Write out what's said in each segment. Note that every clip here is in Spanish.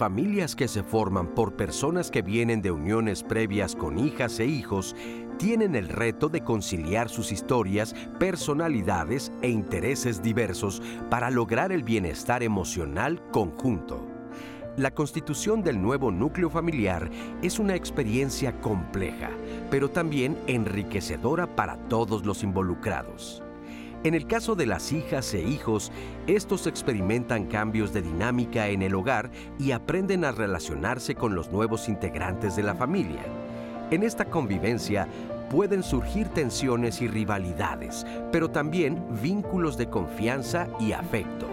Familias que se forman por personas que vienen de uniones previas con hijas e hijos tienen el reto de conciliar sus historias, personalidades e intereses diversos para lograr el bienestar emocional conjunto. La constitución del nuevo núcleo familiar es una experiencia compleja, pero también enriquecedora para todos los involucrados. En el caso de las hijas e hijos, estos experimentan cambios de dinámica en el hogar y aprenden a relacionarse con los nuevos integrantes de la familia. En esta convivencia pueden surgir tensiones y rivalidades, pero también vínculos de confianza y afecto.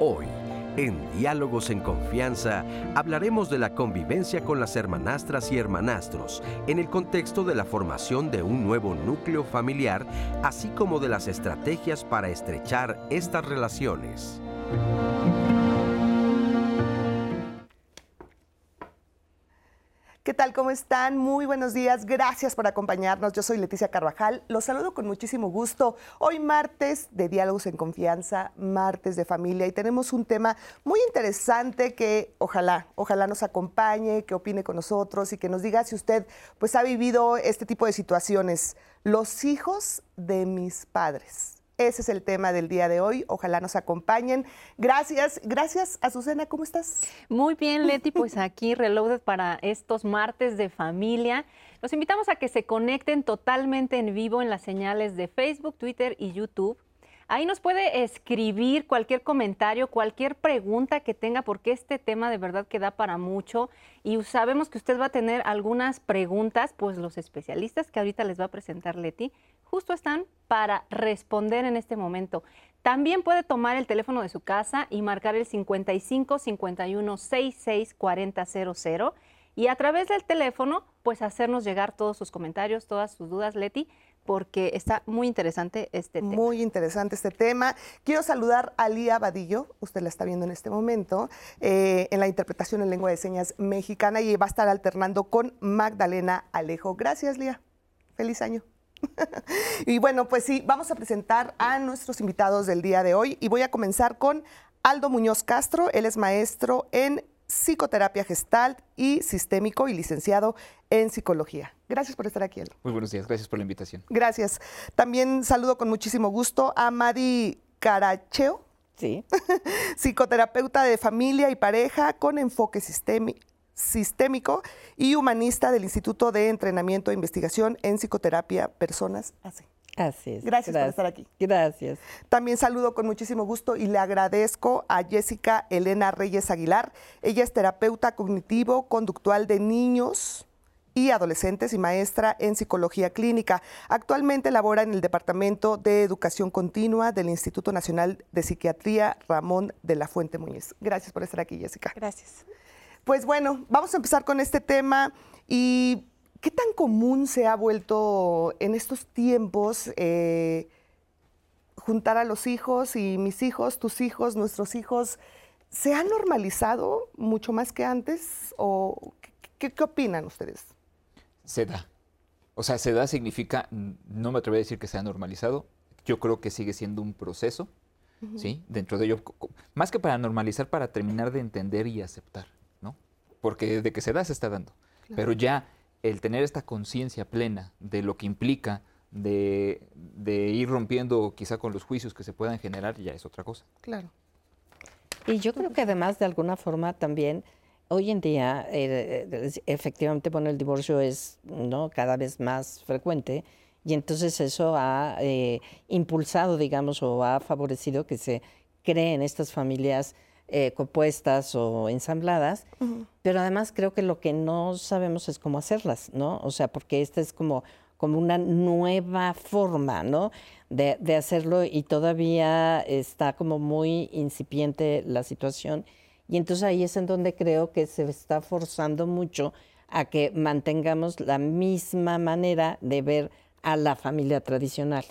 Hoy, en Diálogos en Confianza hablaremos de la convivencia con las hermanastras y hermanastros en el contexto de la formación de un nuevo núcleo familiar, así como de las estrategias para estrechar estas relaciones. ¿Qué tal? ¿Cómo están? Muy buenos días. Gracias por acompañarnos. Yo soy Leticia Carvajal. Los saludo con muchísimo gusto. Hoy martes de Diálogos en Confianza, martes de familia y tenemos un tema muy interesante que ojalá, ojalá nos acompañe, que opine con nosotros y que nos diga si usted pues ha vivido este tipo de situaciones. Los hijos de mis padres. Ese es el tema del día de hoy. Ojalá nos acompañen. Gracias, gracias Azucena, ¿cómo estás? Muy bien, Leti, pues aquí Reloaded para estos martes de familia. Los invitamos a que se conecten totalmente en vivo en las señales de Facebook, Twitter y YouTube. Ahí nos puede escribir cualquier comentario, cualquier pregunta que tenga, porque este tema de verdad que da para mucho. Y sabemos que usted va a tener algunas preguntas, pues los especialistas que ahorita les va a presentar Leti justo están para responder en este momento. También puede tomar el teléfono de su casa y marcar el 55 51 66 40 00 y a través del teléfono pues hacernos llegar todos sus comentarios, todas sus dudas, Leti, porque está muy interesante este tema. Muy interesante este tema. Quiero saludar a Lía Vadillo, usted la está viendo en este momento, eh, en la interpretación en lengua de señas mexicana y va a estar alternando con Magdalena Alejo. Gracias, Lía. Feliz año. y bueno, pues sí, vamos a presentar a nuestros invitados del día de hoy y voy a comenzar con Aldo Muñoz Castro. Él es maestro en psicoterapia gestalt y sistémico y licenciado en psicología. Gracias por estar aquí, Aldo. Muy buenos días, gracias por la invitación. Gracias. También saludo con muchísimo gusto a Madi Caracheo. Sí. psicoterapeuta de familia y pareja con enfoque sistémico sistémico y humanista del Instituto de Entrenamiento e Investigación en Psicoterapia Personas Así es. Gracias, por estar aquí. Gracias. También saludo con muchísimo gusto y le agradezco a Jessica Elena Reyes Aguilar. Ella es terapeuta cognitivo conductual de niños y adolescentes y maestra en psicología clínica. Actualmente labora en el Departamento de Educación Continua del Instituto Nacional de Psiquiatría Ramón de la Fuente Muñiz. Gracias por estar aquí, Jessica. Gracias. Pues bueno, vamos a empezar con este tema y qué tan común se ha vuelto en estos tiempos eh, juntar a los hijos y mis hijos, tus hijos, nuestros hijos. ¿Se ha normalizado mucho más que antes o qué, opinan ustedes? Se da. O sea, se da significa, no me atrevo a decir que se ha normalizado, yo creo que sigue siendo un proceso, ¿sí? Dentro de ello, más que para normalizar, para terminar de entender y aceptar porque de que se da, se está dando. Pero ya el tener esta conciencia plena de lo que implica de, ir rompiendo quizá con los juicios que se puedan generar, ya es otra cosa. Claro. Y yo creo que además de alguna forma también hoy en día eh, efectivamente bueno el divorcio es no cada vez más frecuente y entonces eso ha eh, impulsado digamos o ha favorecido que se creen estas familias eh, compuestas o ensambladas, pero además creo que lo que no sabemos es cómo hacerlas, ¿no? O sea, porque esta es como, como una nueva forma, ¿no? De, de hacerlo y todavía está como muy incipiente la situación. Y entonces ahí es en donde creo que se está forzando mucho a que mantengamos la misma manera de ver a la familia tradicional.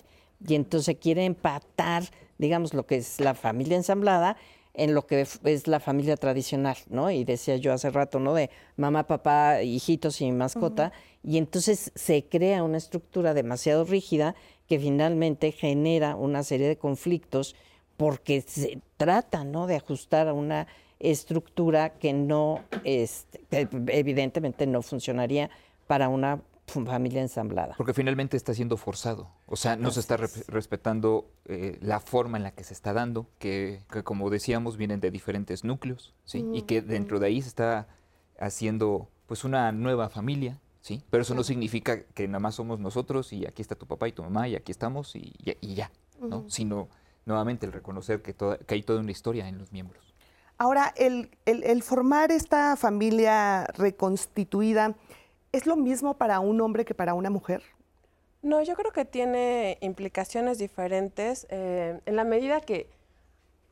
Y entonces quiere empatar, digamos, lo que es la familia ensamblada en lo que es la familia tradicional, ¿no? Y decía yo hace rato, ¿no? De mamá, papá, hijitos y mascota. Y entonces se crea una estructura demasiado rígida que finalmente genera una serie de conflictos porque se trata, ¿no? De ajustar a una estructura que no, este, que evidentemente no funcionaría para una familia ensamblada. Porque finalmente está siendo forzado, o sea, no se está re- respetando eh, la forma en la que se está dando, que, que como decíamos vienen de diferentes núcleos, ¿sí? Y que dentro de ahí se está haciendo pues una nueva familia, ¿sí? Pero eso no significa que nada más somos nosotros y aquí está tu papá y tu mamá y aquí estamos y, ya- y ya, ¿no? Sino nuevamente el reconocer que, toda- que hay toda una historia en los miembros. Ahora, el, el- el formar esta familia reconstituida, ¿es lo mismo para un hombre que para una mujer? No, yo creo que tiene implicaciones diferentes eh, en la medida que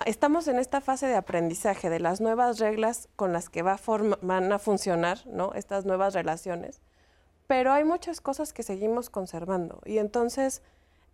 estamos en esta fase de aprendizaje de las nuevas reglas con las que van a funcionar ¿no? estas nuevas relaciones, pero hay muchas cosas que seguimos conservando y entonces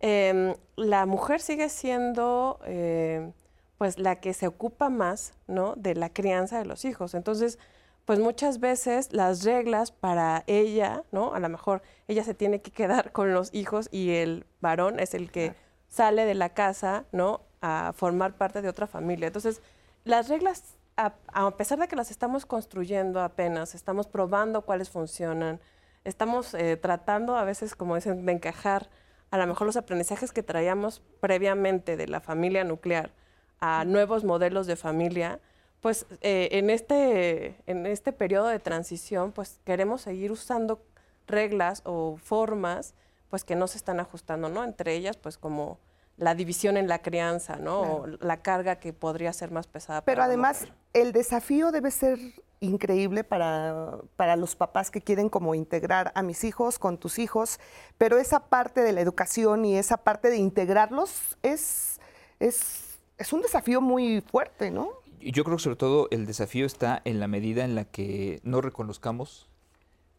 em, la mujer sigue siendo eh, pues la que se ocupa más ¿no? de la crianza de los hijos. Entonces, pues muchas veces las reglas para ella, ¿no? A lo mejor ella se tiene que quedar con los hijos y el varón es el que sale de la casa, ¿no? A formar parte de otra familia. Entonces, las reglas, a, a pesar de que las estamos construyendo apenas, estamos probando cuáles funcionan, estamos eh, tratando a veces, como dicen, de encajar a lo mejor los aprendizajes que traíamos previamente de la familia nuclear a nuevos modelos de familia, pues eh, en, este, en este periodo de transición, pues queremos seguir usando reglas o formas pues que no se están ajustando, ¿no? Entre ellas, pues como la división en la crianza, ¿no? O la carga que podría ser más pesada. Pero para además, el desafío debe ser increíble para, para los papás que quieren como integrar a mis hijos con tus hijos, pero esa parte de la educación y esa parte de integrarlos es, es, es un desafío muy fuerte, ¿no? Yo creo que sobre todo el desafío está en la medida en la que no reconozcamos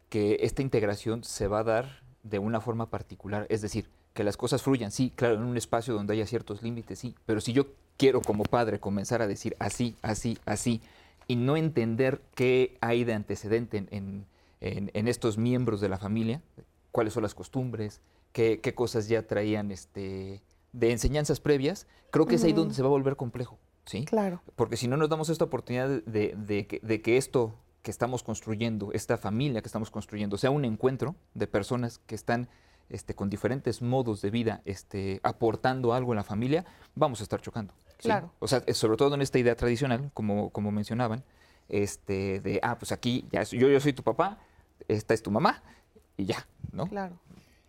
que esta integración se va a dar de una forma particular, es decir, que las cosas fluyan, sí, claro, en un espacio donde haya ciertos límites, sí, pero si yo quiero como padre comenzar a decir así, así, así, y no entender qué hay de antecedente en, en- en- en estos miembros de la familia, cuáles son las costumbres, qué, qué cosas ya traían este, de enseñanzas previas, creo que es ahí donde se va a volver complejo, ¿sí? Claro. Porque si no nos damos esta oportunidad de, de que, de que esto que estamos construyendo, esta familia que estamos construyendo, sea un encuentro de personas que están este, con diferentes modos de vida este, aportando algo en la familia, vamos a estar chocando. ¿sí? Claro. O sea, sobre todo en esta idea tradicional, como, como mencionaban, este, de, ah, pues aquí ya, yo, yo soy tu papá, esta es tu mamá, y ya, ¿no? Claro.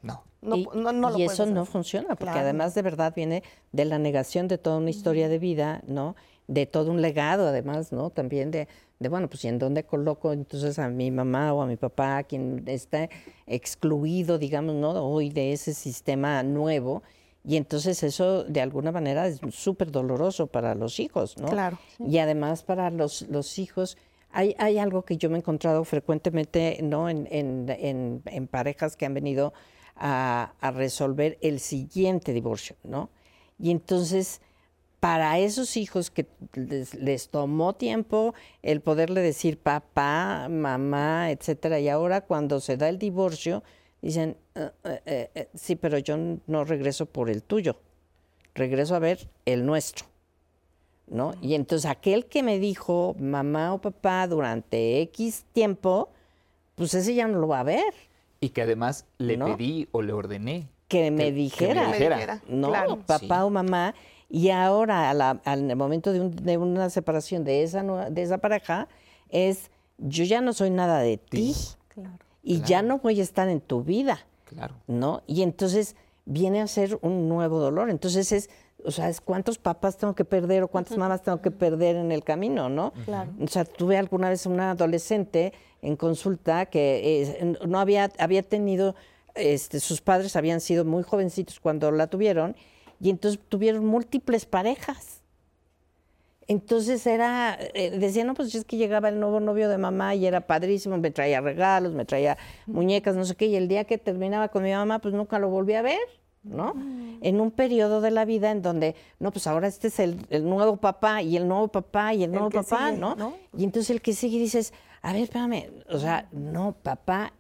No. No, y, pu- no- no lo y eso no funciona, porque Claro. además de verdad viene de la negación de toda una historia de vida, ¿no? De todo un legado, además, ¿no? También de, de bueno, pues, ¿y en dónde coloco entonces a mi mamá o a mi papá, quien está excluido, digamos, ¿no? Hoy de ese sistema nuevo. Y entonces eso, de alguna manera, es súper doloroso para los hijos, ¿no? Claro. Y además para los, los hijos, hay, hay algo que yo me he encontrado frecuentemente ¿no? en, en- en- en parejas que han venido a, a resolver el siguiente divorcio, ¿no? Y entonces, para esos hijos que les, les tomó tiempo el poderle decir papá, mamá, etcétera, y ahora cuando se da el divorcio, dicen, "Eh, eh, eh, eh, sí, pero yo no regreso por el tuyo, regreso a ver el nuestro. ¿no? Y entonces aquel que me dijo mamá o papá durante X tiempo, pues ese ya no lo va a ver. Y que además le ¿No? pedí o le ordené Que me que dijera, me dijera. ¿no? Claro. Papá Sí. o mamá. Y ahora, a la- al momento de, un- de una separación de esa, de esa pareja, es yo ya no soy nada de ti. Y ya no voy a estar en tu vida. Claro. ¿no? Y entonces viene a ser un nuevo dolor. Entonces es, o sea, es cuántos papás tengo que perder o cuántas mamás tengo que perder en el camino, ¿no? Claro. O sea, tuve alguna vez una adolescente en consulta que eh, no había, había tenido, este, sus padres habían sido muy jovencitos cuando la tuvieron y entonces tuvieron múltiples parejas. Entonces era, eh, decía, no, pues es que llegaba el nuevo novio de mamá y era padrísimo, me traía regalos, me traía muñecas, no sé qué, y el día que terminaba con mi mamá, pues nunca lo volví a ver, ¿no? En un periodo de la vida en donde, no, pues ahora este es el, el nuevo papá y el nuevo papá y el nuevo papá, sigue, ¿no? ¿no? Y entonces el que sigue dices, a ver, espérame, o sea, no, papá,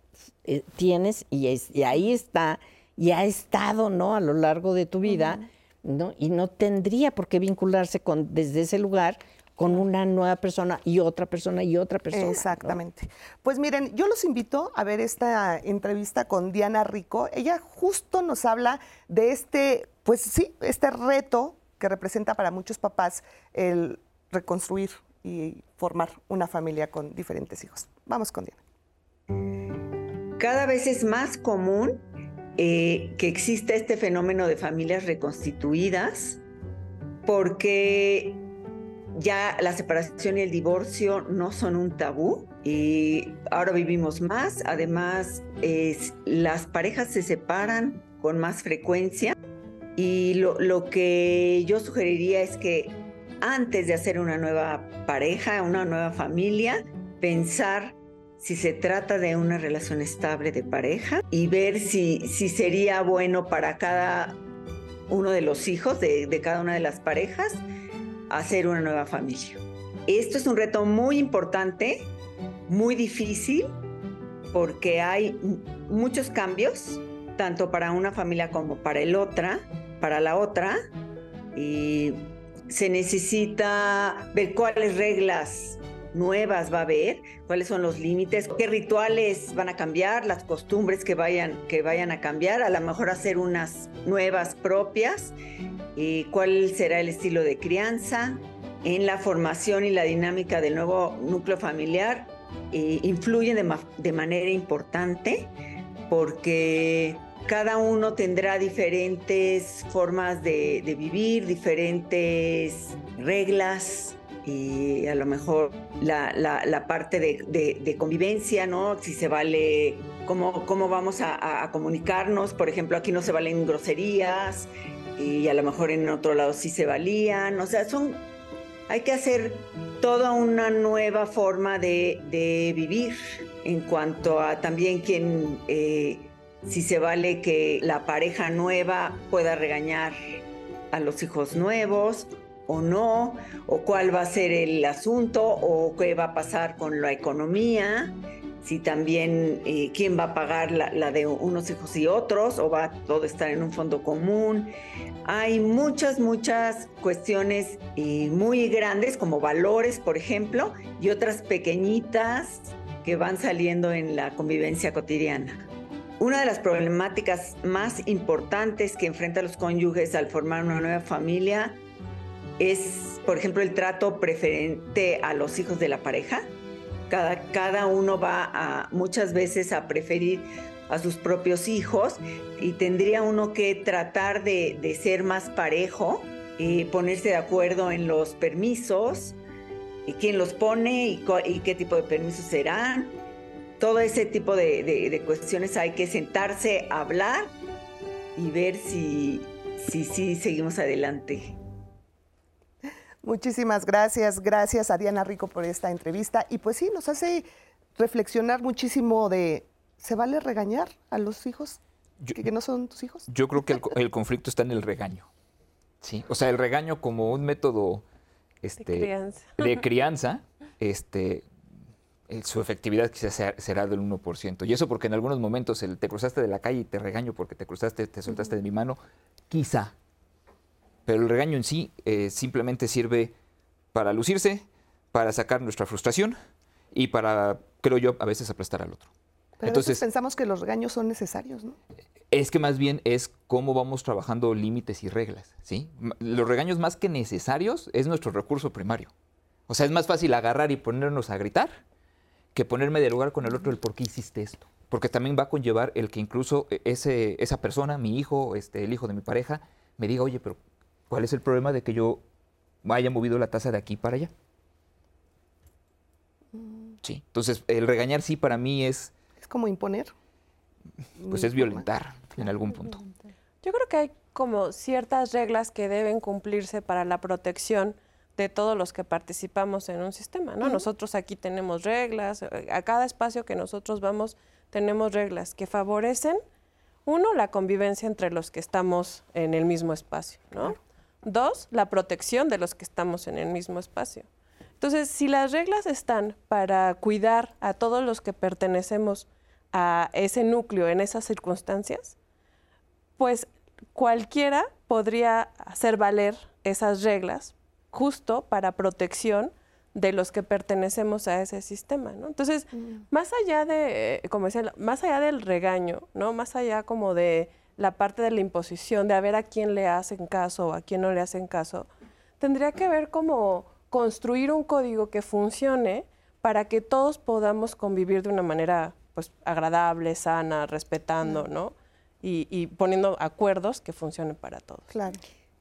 eh, tienes y, es- y ahí está, y ha estado, ¿no? A lo largo de tu vida, ¿no? Y no tendría por qué vincularse con, desde ese lugar con una nueva persona y otra persona y otra persona. ¿no? Exactamente. Pues miren, yo los invito a ver esta entrevista con Diana Rico. Ella justo nos habla de este, pues sí, este reto que representa para muchos papás el reconstruir y formar una familia con diferentes hijos. Vamos con Diana. Cada vez es más común eh, que exista este fenómeno de familias reconstituidas porque ya la separación y el divorcio no son un tabú y ahora vivimos más. Además, las parejas se separan con más frecuencia y lo, lo que yo sugeriría es que antes de hacer una nueva pareja, una nueva familia, pensar si se trata de una relación estable de pareja y ver si, si sería bueno para cada uno de los hijos de, de cada una de las parejas hacer una nueva familia. Esto es un reto muy importante, muy difícil, porque hay muchos cambios, tanto para una familia como para el otra, para la otra, y se necesita ver cuáles reglas nuevas va a haber, cuáles son los límites, qué rituales van a cambiar, las costumbres que vayan, que vayan a cambiar, a lo mejor hacer unas nuevas propias, y cuál será el estilo de crianza, en la formación y la dinámica del nuevo núcleo familiar, influyen de, de manera importante porque cada uno tendrá diferentes formas de vivir, diferentes reglas, y a lo mejor la, la, parte de, convivencia, ¿no? Si se vale, cómo, cómo vamos a, comunicarnos. Por ejemplo, aquí no se valen groserías y a lo mejor en otro lado sí se valían. O sea, son, hay que hacer toda una nueva forma de, de vivir en cuanto a también quien, eh, si se vale que la pareja nueva pueda regañar a los hijos nuevos o no, o cuál va a ser el asunto, o qué va a pasar con la economía, si también eh, quién va a pagar la, de unos hijos y otros, o va a todo estar en un fondo común. Hay muchas, muchas cuestiones eh, muy grandes, como valores, por ejemplo, y otras pequeñitas que van saliendo en la convivencia cotidiana. Una de las problemáticas más importantes que enfrentan los cónyuges al formar una nueva familia es, por ejemplo, el trato preferente a los hijos de la pareja. Cada, cada uno va a, muchas veces a preferir a sus propios hijos y tendría uno que tratar de, de ser más parejo y ponerse de acuerdo en los permisos, y quién los pone y, qué tipo de permisos serán. Todo ese tipo de, de, de cuestiones hay que sentarse a hablar y ver si, si, si seguimos adelante. Muchísimas gracias, gracias a Diana Rico por esta entrevista. Y pues sí, nos hace reflexionar muchísimo de, ¿se vale regañar a los hijos yo, que, que, no son tus hijos? Yo creo que el, el, conflicto está en el regaño. Sí, o sea, el regaño como un método este, de crianza, de crianza este, su efectividad quizás sea, será del 1%. Y eso porque en algunos momentos el, te cruzaste de la calle y te regaño porque te cruzaste, te soltaste uh -huh. de mi mano, quizá pero el regaño en sí eh, simplemente sirve para lucirse, para sacar nuestra frustración y para, creo yo, a veces aplastar al otro. Pero Entonces pensamos que los regaños son necesarios, ¿no? Es que más bien es cómo vamos trabajando límites y reglas, ¿sí? Los regaños más que necesarios es nuestro recurso primario. O sea, es más fácil agarrar y ponernos a gritar que ponerme de lugar con el otro el por qué hiciste esto. Porque también va a conllevar el que incluso ese, esa persona, mi hijo, este, el hijo de mi pareja, me diga, oye, pero ¿Cuál es el problema de que yo haya movido la taza de aquí para allá? Sí, entonces el regañar sí para mí es... Es como imponer. Pues es violentar en algún punto. Yo creo que hay como ciertas reglas que deben cumplirse para la protección de todos los que participamos en un sistema, ¿no? Uh -huh. Nosotros aquí tenemos reglas, a cada espacio que nosotros vamos tenemos reglas que favorecen, uno, la convivencia entre los que estamos en el mismo espacio, ¿no? Claro. Dos, la protección de los que estamos en el mismo espacio. Entonces, si las reglas están para cuidar a todos los que pertenecemos a ese núcleo en esas circunstancias, pues cualquiera podría hacer valer esas reglas justo para protección de los que pertenecemos a ese sistema, ¿no? Entonces, más allá de, como decía, más allá del regaño, ¿no? Más allá como de la parte de la imposición, de a ver a quién le hacen caso o a quién no le hacen caso, tendría que ver como construir un código que funcione para que todos podamos convivir de una manera pues agradable, sana, respetando, ¿no? Y, poniendo acuerdos que funcionen para todos. Claro.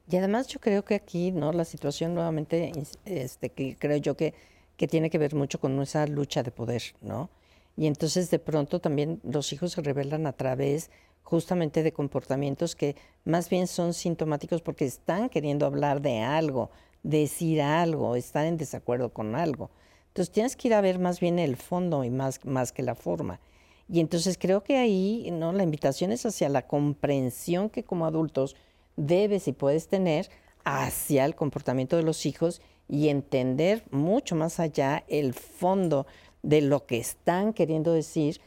Y además yo creo que aquí, ¿no? La situación nuevamente, este, que creo yo que, que tiene que ver mucho con esa lucha de poder, ¿no? Y entonces de pronto también los hijos se revelan a través justamente de comportamientos que más bien son sintomáticos porque están queriendo hablar de algo, decir algo, están en desacuerdo con algo. Entonces tienes que ir a ver más bien el fondo y más, más que la forma. Y entonces creo que ahí ¿no? la invitación es hacia la comprensión que como adultos debes y puedes tener hacia el comportamiento de los hijos y entender mucho más allá el fondo de lo que están queriendo decir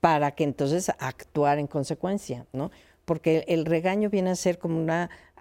para que entonces actuar en consecuencia, ¿no? Porque el regaño viene a ser como un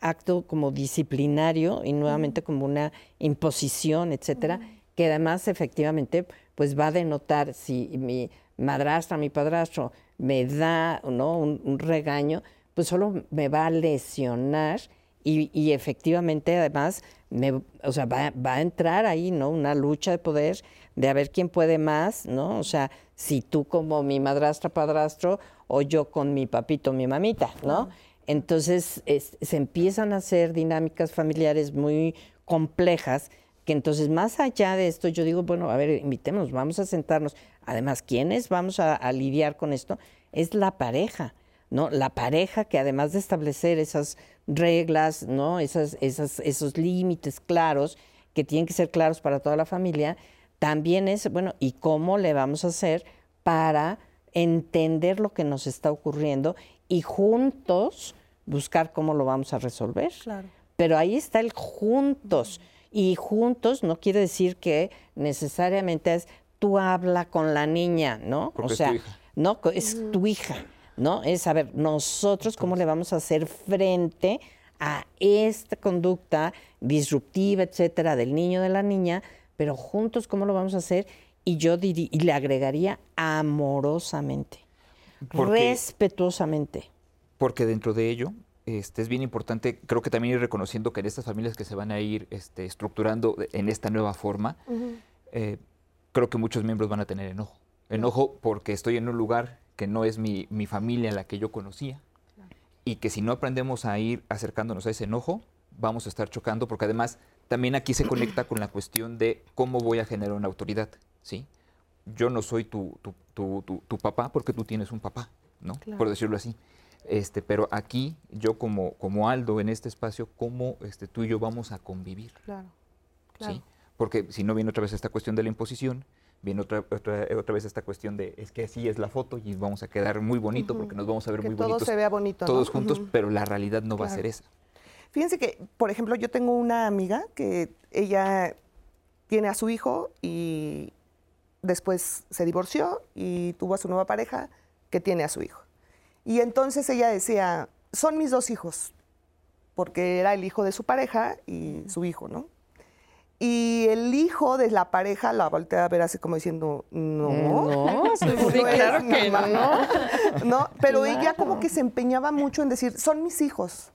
acto como disciplinario y nuevamente como una imposición, etcétera, que además efectivamente pues va a denotar si mi madrastra, mi padrastro me da ¿no? un, regaño, pues solo me va a lesionar y, efectivamente además me, o sea, va, va, a entrar ahí, ¿no? Una lucha de poder de a ver quién puede más, ¿no? O sea, si tú como mi madrastra, padrastro, o yo con mi papito, mi mamita, ¿no? Entonces se empiezan a hacer dinámicas familiares muy complejas, que entonces más allá de esto yo digo, bueno, a ver, invitémonos, vamos a sentarnos. Además, ¿quiénes vamos a, a lidiar con esto? Es la pareja. ¿no? La pareja que además de establecer esas reglas, ¿no? Esas, esas, esos límites claros, que tienen que ser claros para toda la familia, también es, bueno, ¿y cómo le vamos a hacer para entender lo que nos está ocurriendo y juntos buscar cómo lo vamos a resolver? Claro. Pero ahí está el juntos. Y juntos no quiere decir que necesariamente es tú habla con la niña, ¿no? o sea, no, es tu hija, ¿no? Es saber nosotros cómo le vamos a hacer frente a esta conducta disruptiva, etcétera, del niño de la niña, pero juntos, ¿cómo lo vamos a hacer? Y yo y le agregaría amorosamente, respetuosamente. Porque dentro de ello este, es bien importante, creo que también ir reconociendo que en estas familias que se van a ir este, estructurando en esta nueva forma, eh, creo que muchos miembros van a tener enojo. Enojo porque estoy en un lugar que no es mi, mi familia la que yo conocía y que si no aprendemos a ir acercándonos a ese enojo, vamos a estar chocando porque además también aquí se conecta con la cuestión de cómo voy a generar una autoridad, ¿sí? Yo no soy tu, tu, papá porque tú tienes un papá, ¿no? Por decirlo así. Este, pero aquí, yo como, como Aldo en este espacio, ¿cómo este, tú y yo vamos a convivir? Claro, ¿Sí? Porque si no viene otra vez esta cuestión de la imposición, viene otra, otra, vez esta cuestión de es que así es la foto y vamos a quedar muy bonito porque nos vamos a ver muy todo bonitos. se vea bonito. Todos juntos, pero la realidad no va a ser esa. Fíjense que, por ejemplo, yo tengo una amiga que ella tiene a su hijo y después se divorció y tuvo a su nueva pareja que tiene a su hijo. Y entonces ella decía, son mis dos hijos, porque era el hijo de su pareja y su hijo, ¿no? Y el hijo de la pareja la voltea a ver así como diciendo, no, no, claro que no. no. Pero ella como que se empeñaba mucho en decir, son mis hijos.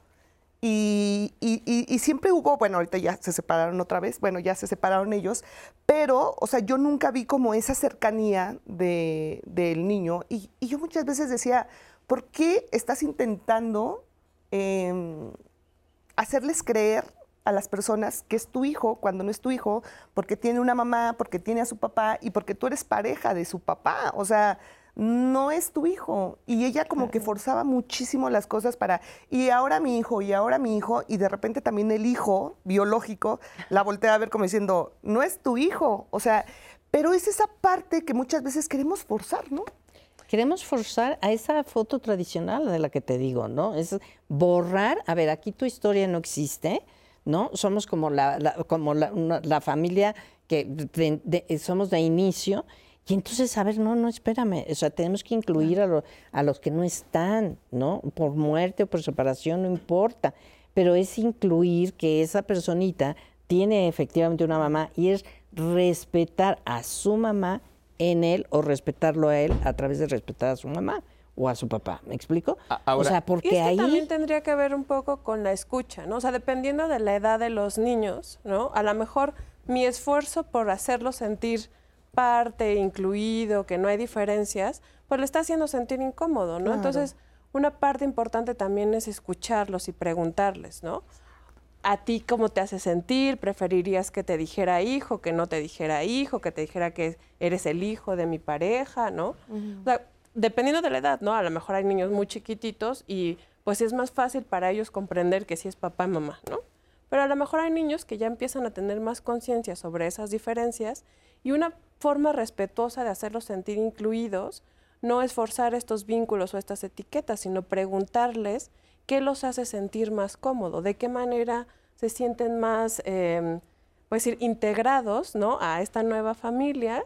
Y, siempre hubo, bueno, ahorita ya se separaron otra vez, bueno, ya se separaron ellos, pero, o sea, yo nunca vi como esa cercanía del niño. Y, yo muchas veces decía, ¿por qué estás intentando em, hacerles creer a las personas que es tu hijo cuando no es tu hijo, porque tiene una mamá, porque tiene a su papá y porque tú eres pareja de su papá? O sea, no es tu hijo. Y ella como que forzaba muchísimo las cosas para, y ahora mi hijo, y ahora mi hijo, y de repente también el hijo biológico la voltea a ver como diciendo, no es tu hijo. O sea, pero es esa parte que muchas veces queremos forzar, ¿no? Queremos forzar a esa foto tradicional de la que te digo, ¿no? Es borrar, a ver, aquí tu historia no existe, ¿no? Somos como la, como la, familia que somos de inicio y entonces, a ver, no, no, espérame, o sea, tenemos que incluir a, a los que no están, ¿no? Por muerte o por separación, no importa, pero es incluir que esa personita tiene efectivamente una mamá y es respetar a su mamá en él o respetarlo a él a través de respetar a su mamá o a su papá. ¿Me explico? o sea, porque y es que ahí también tendría que ver un poco con la escucha, ¿no? O sea, dependiendo de la edad de los niños, ¿no? A lo mejor mi esfuerzo por hacerlo sentir parte, incluido, que no hay diferencias, pues le está haciendo sentir incómodo, ¿no? Entonces, una parte importante también es escucharlos y preguntarles, ¿no? ¿A ti cómo te hace sentir? ¿Preferirías que te dijera hijo, que no te dijera hijo, que te dijera que eres el hijo de mi pareja, ¿no? O sea, dependiendo de la edad, ¿no? A lo mejor hay niños muy chiquititos y pues es más fácil para ellos comprender que sí es papá y mamá, ¿no? Pero a lo mejor hay niños que ya empiezan a tener más conciencia sobre esas diferencias y una forma respetuosa de hacerlos sentir incluidos no es forzar estos vínculos o estas etiquetas, sino preguntarles qué los hace sentir más cómodo, de qué manera se sienten más, eh, decir, integrados ¿no? a esta nueva familia,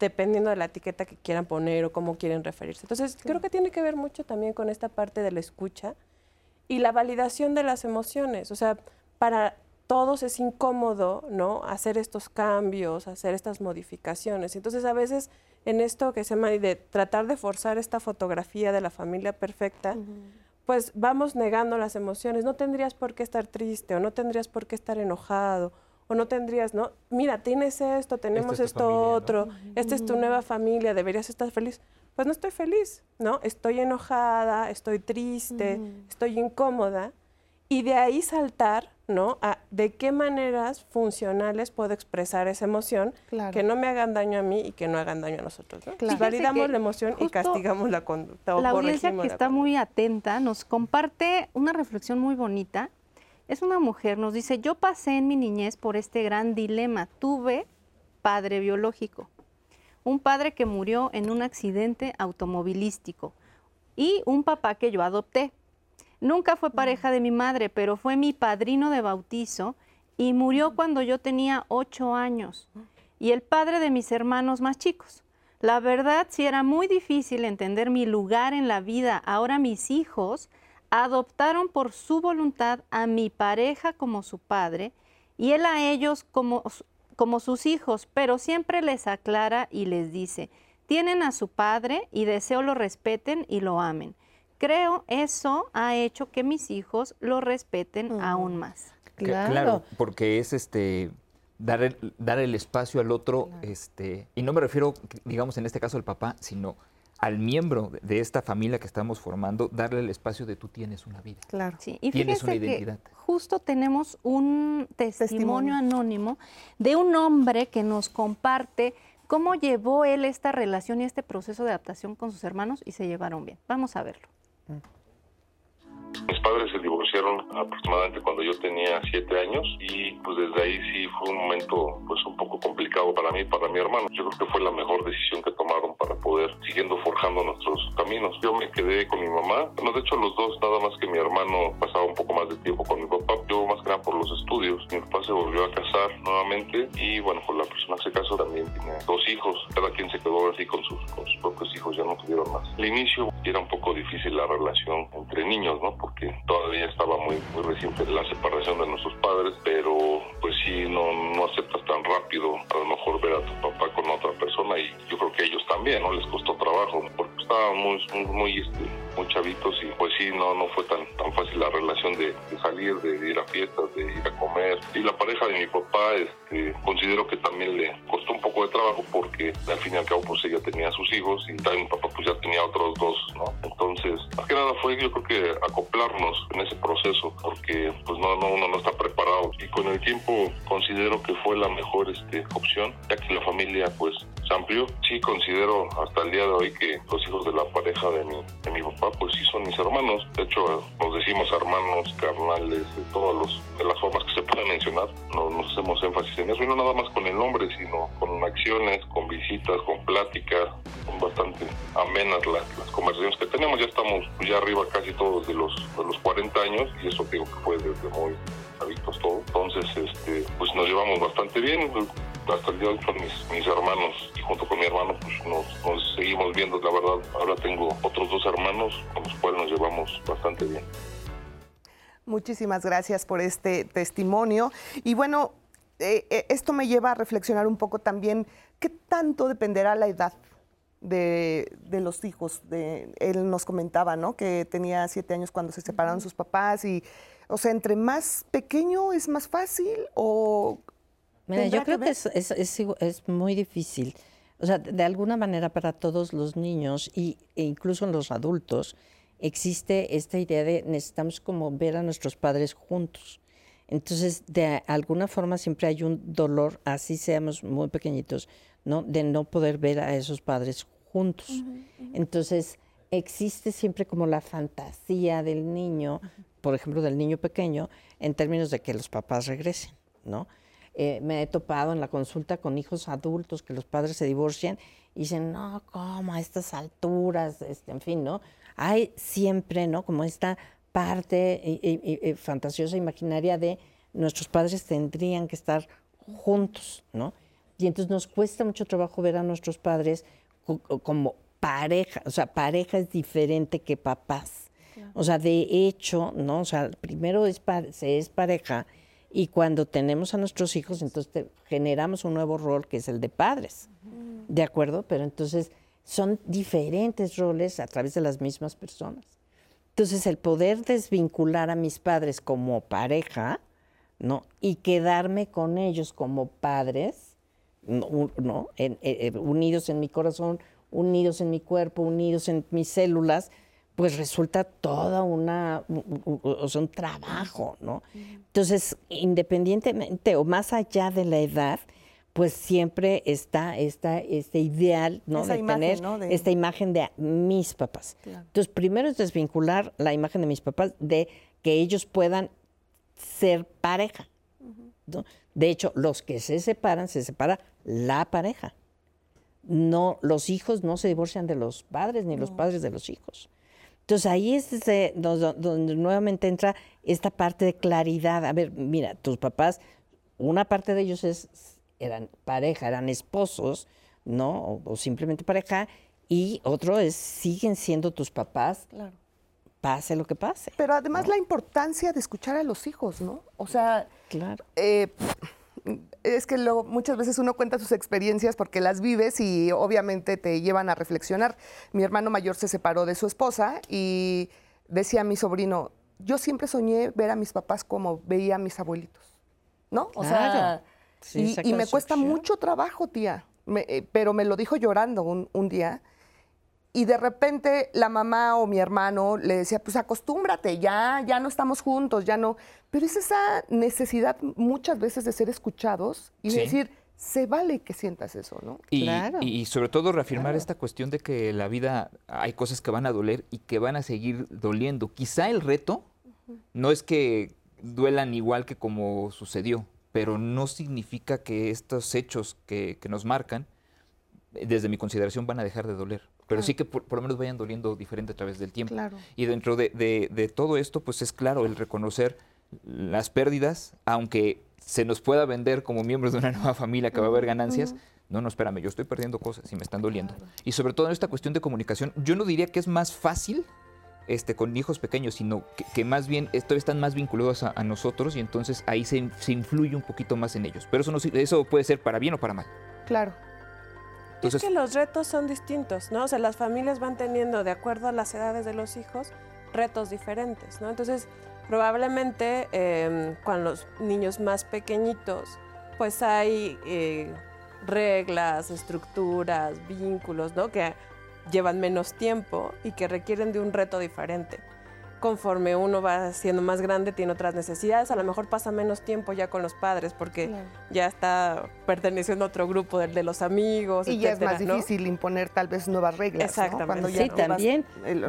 dependiendo de la etiqueta que quieran poner o cómo quieren referirse. Entonces, creo que tiene que ver mucho también con esta parte de la escucha y la validación de las emociones. O sea, para todos es incómodo, ¿no? Hacer estos cambios, hacer estas modificaciones. Entonces, a veces en esto que se llama de tratar de forzar esta fotografía de la familia perfecta, pues vamos negando las emociones. No tendrías por qué estar triste o no tendrías por qué estar enojado o no tendrías, ¿no? Mira, tienes esto, tenemos esto otro, esta es tu nueva familia, deberías estar feliz. Pues no estoy feliz, ¿no? Estoy enojada, estoy triste, estoy incómoda y de ahí saltar, ¿no? A de qué maneras funcionales puedo expresar esa emoción que no me hagan daño a mí y que no hagan daño a nosotros. ¿no? Validamos la emoción y castigamos la conducta. la audiencia que está muy atenta nos comparte una reflexión muy bonita. Es una mujer, nos dice, yo pasé en mi niñez por este gran dilema. Tuve padre biológico, un padre que murió en un accidente automovilístico y un papá que yo adopté. Nunca fue pareja de mi madre, pero fue mi padrino de bautizo y murió cuando yo tenía ocho años. Y el padre de mis hermanos más chicos. La verdad, sí era muy difícil entender mi lugar en la vida. Ahora mis hijos adoptaron por su voluntad a mi pareja como su padre y él a ellos como, como sus hijos, pero siempre les aclara y les dice, tienen a su padre y deseo lo respeten y lo amen creo eso ha hecho que mis hijos lo respeten aún más. Claro. porque es este dar el, dar el espacio al otro, este, y no me refiero, digamos, en este caso al papá, sino al miembro de esta familia que estamos formando, darle el espacio de tú tienes una vida. Claro. Sí. Y tienes una identidad. justo tenemos un testimonio, anónimo de un hombre que nos comparte cómo llevó él esta relación y este proceso de adaptación con sus hermanos y se llevaron bien. Vamos a verlo. Mm. Mis padres se divorciaron aproximadamente cuando yo tenía siete años y pues desde ahí sí fue un momento pues un poco complicado para mí para mi hermano. Yo creo que fue la mejor decisión que tomaron para poder siguiendo forjando nuestros caminos. Yo me quedé con mi mamá, no de hecho los dos, nada más que mi hermano pasaba un poco más de tiempo con mi papá, yo más que nada por los estudios. Mi papá se volvió a casar nuevamente y bueno, pues la persona se casó también tiene dos hijos, cada quien se quedó así con sus, con sus propios hijos, ya no tuvieron más. Al inicio era un poco difícil la relación entre niños, ¿no? Porque todavía estaba muy, muy reciente la separación de nuestros padres, pero pues sí, no, no aceptas tan rápido a lo mejor ver a tu papá con otra persona y yo creo que ellos también, ¿no? Les costó trabajo porque estaban muy, muy, este, muy chavitos y pues sí, no, no fue tan, tan fácil la relación de, salir, de ir a fiestas, de ir a comer. Y la pareja de mi papá, este, considero que también le un poco de trabajo porque al fin y al cabo pues ella tenía sus hijos y también mi papá pues ya tenía otros dos, ¿no? Entonces, más que nada fue yo creo que acoplarnos en ese proceso porque pues no, no uno no está preparado y con el tiempo considero que fue la mejor este, opción ya que la familia pues se amplió. Sí considero hasta el día de hoy que los hijos de la pareja de mi, de mi papá pues sí son mis hermanos. De hecho nos decimos hermanos, carnales, de todas las formas que se pueden mencionar. No nos hacemos énfasis en eso y no nada más con el nombre sino con acciones, con visitas, con pláticas, son bastante amenas las, conversaciones que tenemos. Ya estamos ya arriba casi todos de los, de los 40 años y eso digo que fue desde muy hábitos todo. Entonces, este, pues nos llevamos bastante bien. Hasta el día de hoy son mis, hermanos y junto con mi hermano pues nos, seguimos viendo, la verdad. Ahora tengo otros dos hermanos con los cuales nos llevamos bastante bien. Muchísimas gracias por este testimonio. Y bueno, eh, eh, esto me lleva a reflexionar un poco también qué tanto dependerá la edad de, de los hijos. De, él nos comentaba, ¿no? Que tenía siete años cuando se separaron sus papás y, o sea, entre más pequeño es más fácil o... Mira, yo ¿tendrá creo que ver? es, es, es igu- es muy difícil. O sea, de alguna manera para todos los niños y, e incluso en los adultos existe esta idea de necesitamos como ver a nuestros padres juntos. Entonces, de alguna forma siempre hay un dolor, así seamos muy pequeñitos, ¿no? De no poder ver a esos padres juntos. Entonces, existe siempre como la fantasía del niño, por ejemplo, del niño pequeño, en términos de que los papás regresen, ¿no? Eh, me he topado en la consulta con hijos adultos que los padres se divorcian y dicen, no, ¿cómo a estas alturas? Este, en fin, ¿no? Hay siempre, ¿no? Como esta parte eh, eh, eh, fantasiosa, imaginaria de nuestros padres tendrían que estar juntos, ¿no? Y entonces nos cuesta mucho trabajo ver a nuestros padres co- co- como pareja, o sea, pareja es diferente que papás. O sea, de hecho, ¿no? O sea, primero es se es pareja y cuando tenemos a nuestros hijos, entonces te- generamos un nuevo rol que es el de padres. ¿De acuerdo? Pero entonces son diferentes roles a través de las mismas personas. Entonces, el poder desvincular a mis padres como pareja, ¿no? Y quedarme con ellos como padres, ¿no? ¿no? En- eh, eh, unidos en mi corazón, unidos en mi cuerpo, unidos en mis células, pues resulta toda una, o sea, un trabajo, ¿no? Entonces, independientemente o más allá de la edad, pues siempre está esta, este ideal, ¿no? Esa de imagen, tener ¿no? De- esta imagen de mis papás. Entonces, primero es desvincular la imagen de mis papás de que ellos puedan ser pareja. ¿no? De hecho, los que se separan, se separa la pareja. No, los hijos no se divorcian de los padres ni los padres de los hijos. Entonces ahí es ese- donde, donde nuevamente entra esta parte de claridad. A ver, mira, tus papás, una parte de ellos es, eran pareja, eran esposos, ¿no? O, o simplemente pareja, y otro es, siguen siendo tus papás, Claro. pase lo que pase. Pero además la importancia de escuchar a los hijos, ¿no? O sea, Claro. eh, es que luego muchas veces uno cuenta sus experiencias porque las vives y obviamente te llevan a reflexionar. Mi hermano mayor se separó de su esposa y decía mi sobrino, yo siempre soñé ver a mis papás como veía a mis abuelitos, ¿no? O sea. Sí, y- me cuesta mucho trabajo, tía, Me- eh, pero me lo dijo llorando un, un día. Y de repente la mamá o mi hermano le decía, pues acostúmbrate, ya, ya no estamos juntos, ya no. Pero es esa necesidad muchas veces de ser escuchados y Sí. decir, se vale que sientas eso, ¿no? Y, Claro. y sobre todo reafirmar esta cuestión de que la vida hay cosas que van a doler y que van a seguir doliendo. Quizá el reto no es que duelan igual que como sucedió, pero no significa que estos hechos que, que nos marcan, eh, desde mi consideración, van a dejar de doler. Pero sí que por, por lo menos vayan doliendo diferente a través del tiempo. Claro. Y dentro de, de- de todo esto, pues es claro el reconocer las pérdidas, aunque se nos pueda vender como miembros de una nueva familia que va a haber ganancias. No, no, espérame, yo estoy perdiendo cosas y me están doliendo. Y sobre todo en esta cuestión de comunicación, yo no diría que es más fácil este, con hijos pequeños, sino que, que más bien esto están más vinculados a, a nosotros y entonces ahí se, se influye un poquito más en ellos. Pero eso, no, eso puede ser para bien o para mal. Claro. Entonces, es que los retos son distintos, ¿no? O sea, las familias van teniendo, de acuerdo a las edades de los hijos, retos diferentes, ¿no? Entonces, probablemente eh, con los niños más pequeñitos, pues hay eh, reglas, estructuras, vínculos, ¿no? Que llevan menos tiempo y que requieren de un reto diferente. Conforme uno va siendo más grande, tiene otras necesidades. A lo mejor pasa menos tiempo ya con los padres porque ya está perteneciendo a otro grupo, del de los amigos, Y ya es más ¿no? difícil imponer tal vez nuevas reglas. ¿no? Exactamente. Cuando ya Sí, también. eh.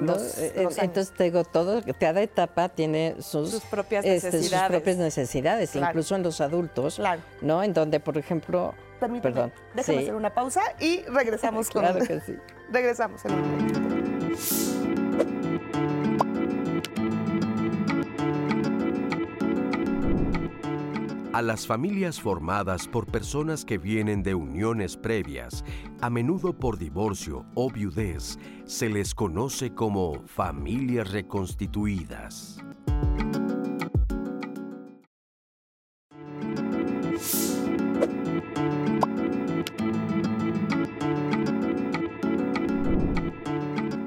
Entonces te digo, todo, cada etapa tiene sus, Sus propias este, sus propias necesidades, Claro. incluso en los adultos, Claro. ¿no? En donde, por ejemplo, Permíteme, perdón, déjame sí. hacer una pausa y regresamos con... claro que sí. Regresamos. A las familias formadas por personas que vienen de uniones previas, a menudo por divorcio o viudez, se les conoce como familias reconstituidas.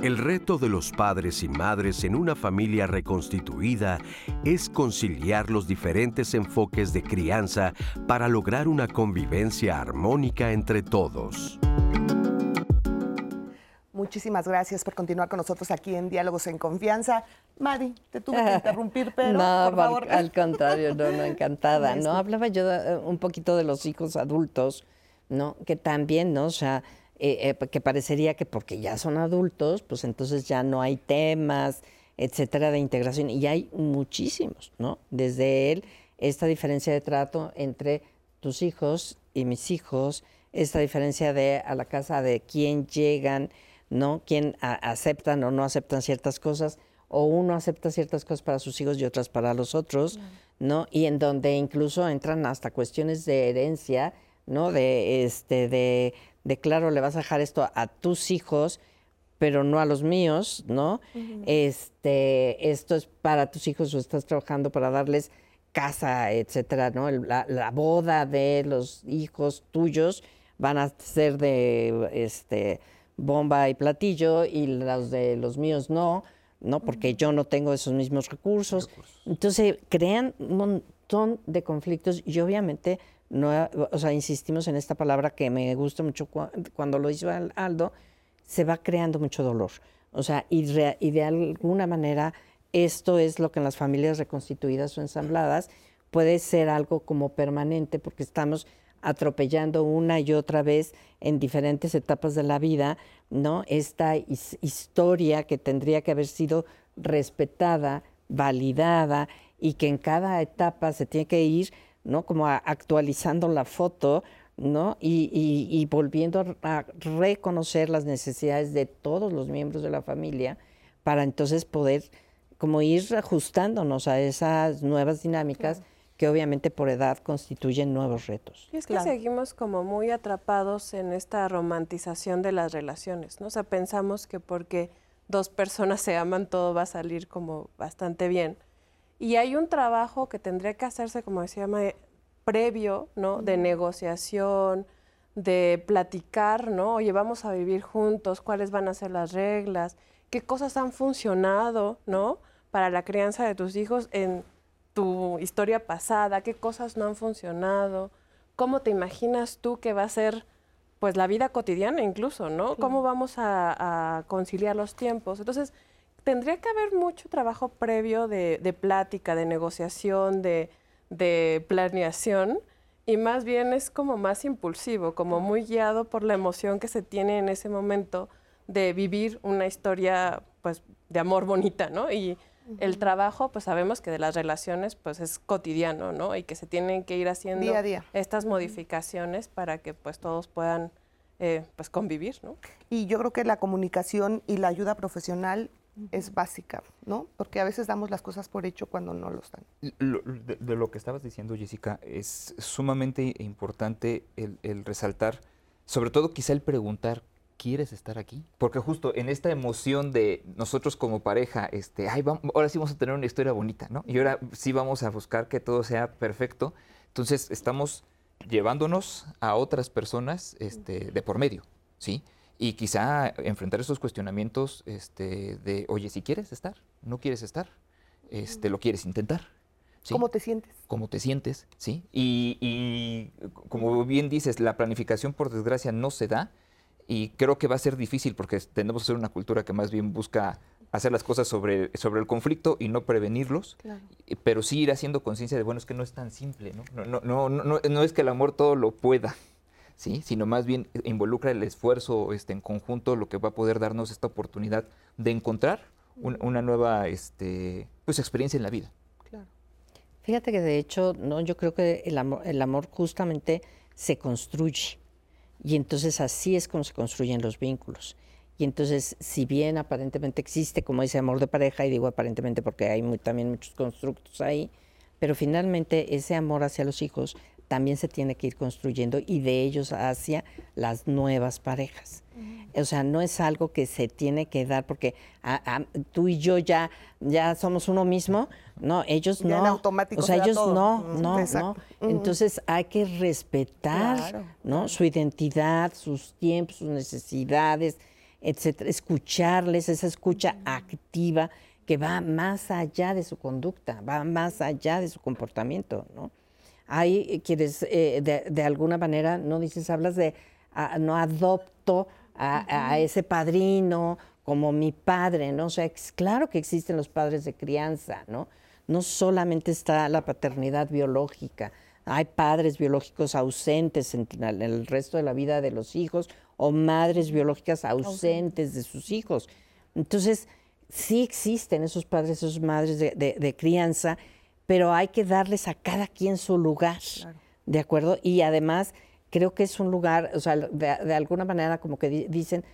El reto de los padres y madres en una familia reconstituida es conciliar los diferentes enfoques de crianza para lograr una convivencia armónica entre todos. Muchísimas gracias por continuar con nosotros aquí en Diálogos en Confianza. Mari, te tuve que interrumpir, pero no, por favor. Al, contrario, no, no, encantada. No, hablaba yo de, un poquito de los hijos adultos, ¿no? Que también, ¿no? O sea, eh, eh, que parecería que porque ya son adultos, pues entonces ya no hay temas, etcétera, de integración. Y hay muchísimos, ¿no? Desde él, esta diferencia de trato entre tus hijos y mis hijos, esta diferencia de a la casa de quién llegan, ¿no? Quién a- aceptan o no aceptan ciertas cosas, o uno acepta ciertas cosas para sus hijos y otras para los otros, ¿no? Y en donde incluso entran hasta cuestiones de herencia, ¿no? De este, de, de claro, le vas a dejar esto a tus hijos, pero no a los míos, ¿no? Este, esto es para tus hijos o estás trabajando para darles casa, etcétera, ¿no? El- La, la boda de los hijos tuyos van a ser de este bomba y platillo y los de los míos no, ¿no? Porque yo no tengo esos mismos recursos. Entonces crean un montón de conflictos y obviamente no, o sea, insistimos en esta palabra que me gusta mucho cua- cuando lo hizo Al- Aldo, se va creando mucho dolor. O sea, y, de alguna manera esto es lo que en las familias reconstituidas o ensambladas puede ser algo como permanente porque estamos atropellando una y otra vez en diferentes etapas de la vida, ¿no? Esta his- historia que tendría que haber sido respetada, validada y que en cada etapa se tiene que ir, ¿no? Como a- actualizando la foto, ¿no? Y, y- y volviendo a, a reconocer las necesidades de todos los miembros de la familia para entonces poder como ir ajustándonos a esas nuevas dinámicas que obviamente por edad constituyen nuevos retos. Y es que Claro. seguimos como muy atrapados en esta romantización de las relaciones, ¿no? O sea, pensamos que porque dos personas se aman todo va a salir como bastante bien. Y hay un trabajo que tendría que hacerse, como decía Mae, previo, ¿no? De negociación, de platicar, ¿no? Oye, vamos a vivir juntos, cuáles van a ser las reglas, qué cosas han funcionado, ¿no? Para la crianza de tus hijos en tu historia pasada, qué cosas no han funcionado, cómo te imaginas tú que va a ser pues la vida cotidiana incluso, ¿no? ¿Cómo vamos a, a conciliar los tiempos? Entonces, tendría que haber mucho trabajo previo de, de plática, de negociación, de, de planeación, y más bien es como más impulsivo, como muy guiado por la emoción que se tiene en ese momento de vivir una historia pues de amor bonita, ¿no? Y el trabajo, pues sabemos que de las relaciones pues es cotidiano, ¿no? Y que se tienen que ir haciendo Día a día. estas modificaciones para que pues todos puedan eh, pues convivir, ¿no? Y yo creo que la comunicación y la ayuda profesional es básica, ¿no? Porque a veces damos las cosas por hecho cuando no lo están. Lo- de, de lo que estabas diciendo, Jessica, es sumamente importante el, el resaltar, sobre todo quizá el preguntar, ¿quieres estar aquí? Porque justo en esta emoción de nosotros como pareja, este, ay, vam- ahora sí vamos a tener una historia bonita, ¿no? Y ahora sí vamos a buscar que todo sea perfecto. Entonces estamos llevándonos a otras personas este, de por medio, ¿sí? Y quizá enfrentar esos cuestionamientos este, de, oye, si quieres estar, no quieres estar, este, lo quieres intentar. ¿sí? ¿Cómo te sientes? cómo te sientes, ¿sí? Y, y como bien dices, la planificación por desgracia no se da y creo que va a ser difícil porque tendemos a ser una cultura que más bien busca hacer las cosas sobre, sobre el conflicto y no prevenirlos, pero sí ir haciendo conciencia de, bueno, es que no es tan simple. No, no, no, no, no- no es que el amor todo lo pueda, ¿sí? Sino más bien involucra el esfuerzo este, en conjunto, lo que va a poder darnos esta oportunidad de encontrar un- una nueva este, pues, experiencia en la vida. Fíjate que de hecho, no, yo creo que el amor, el amor justamente se construye. Y entonces así es como se construyen los vínculos. Y entonces, si bien aparentemente existe como ese amor de pareja, y digo aparentemente porque hay muy- también muchos constructos ahí, pero finalmente ese amor hacia los hijos también se tiene que ir construyendo y de ellos hacia las nuevas parejas. O sea, no es algo que se tiene que dar porque tú y yo ya, ya somos uno mismo. No, ellos Ya no. en automático o sea, se ellos todo. no, no, exacto. no. Entonces hay que respetar Claro, ¿no? su identidad, sus tiempos, sus necesidades, etcétera. Escucharles, esa escucha activa que va más allá de su conducta, va más allá de su comportamiento, ¿no? Hay quienes eh, de, de alguna manera, no dices, hablas de, ah, no adopto a, a ese padrino como mi padre, ¿no? O sea, es claro que existen los padres de crianza, ¿no? No solamente está la paternidad biológica, hay padres biológicos ausentes en, en el resto de la vida de los hijos o madres biológicas ausentes de sus hijos. Entonces, sí existen esos padres, esas madres de, de- de crianza, pero hay que darles a cada quien su lugar, ¿de acuerdo? Y además, creo que es un lugar, o sea, de, de alguna manera como que di- dicen,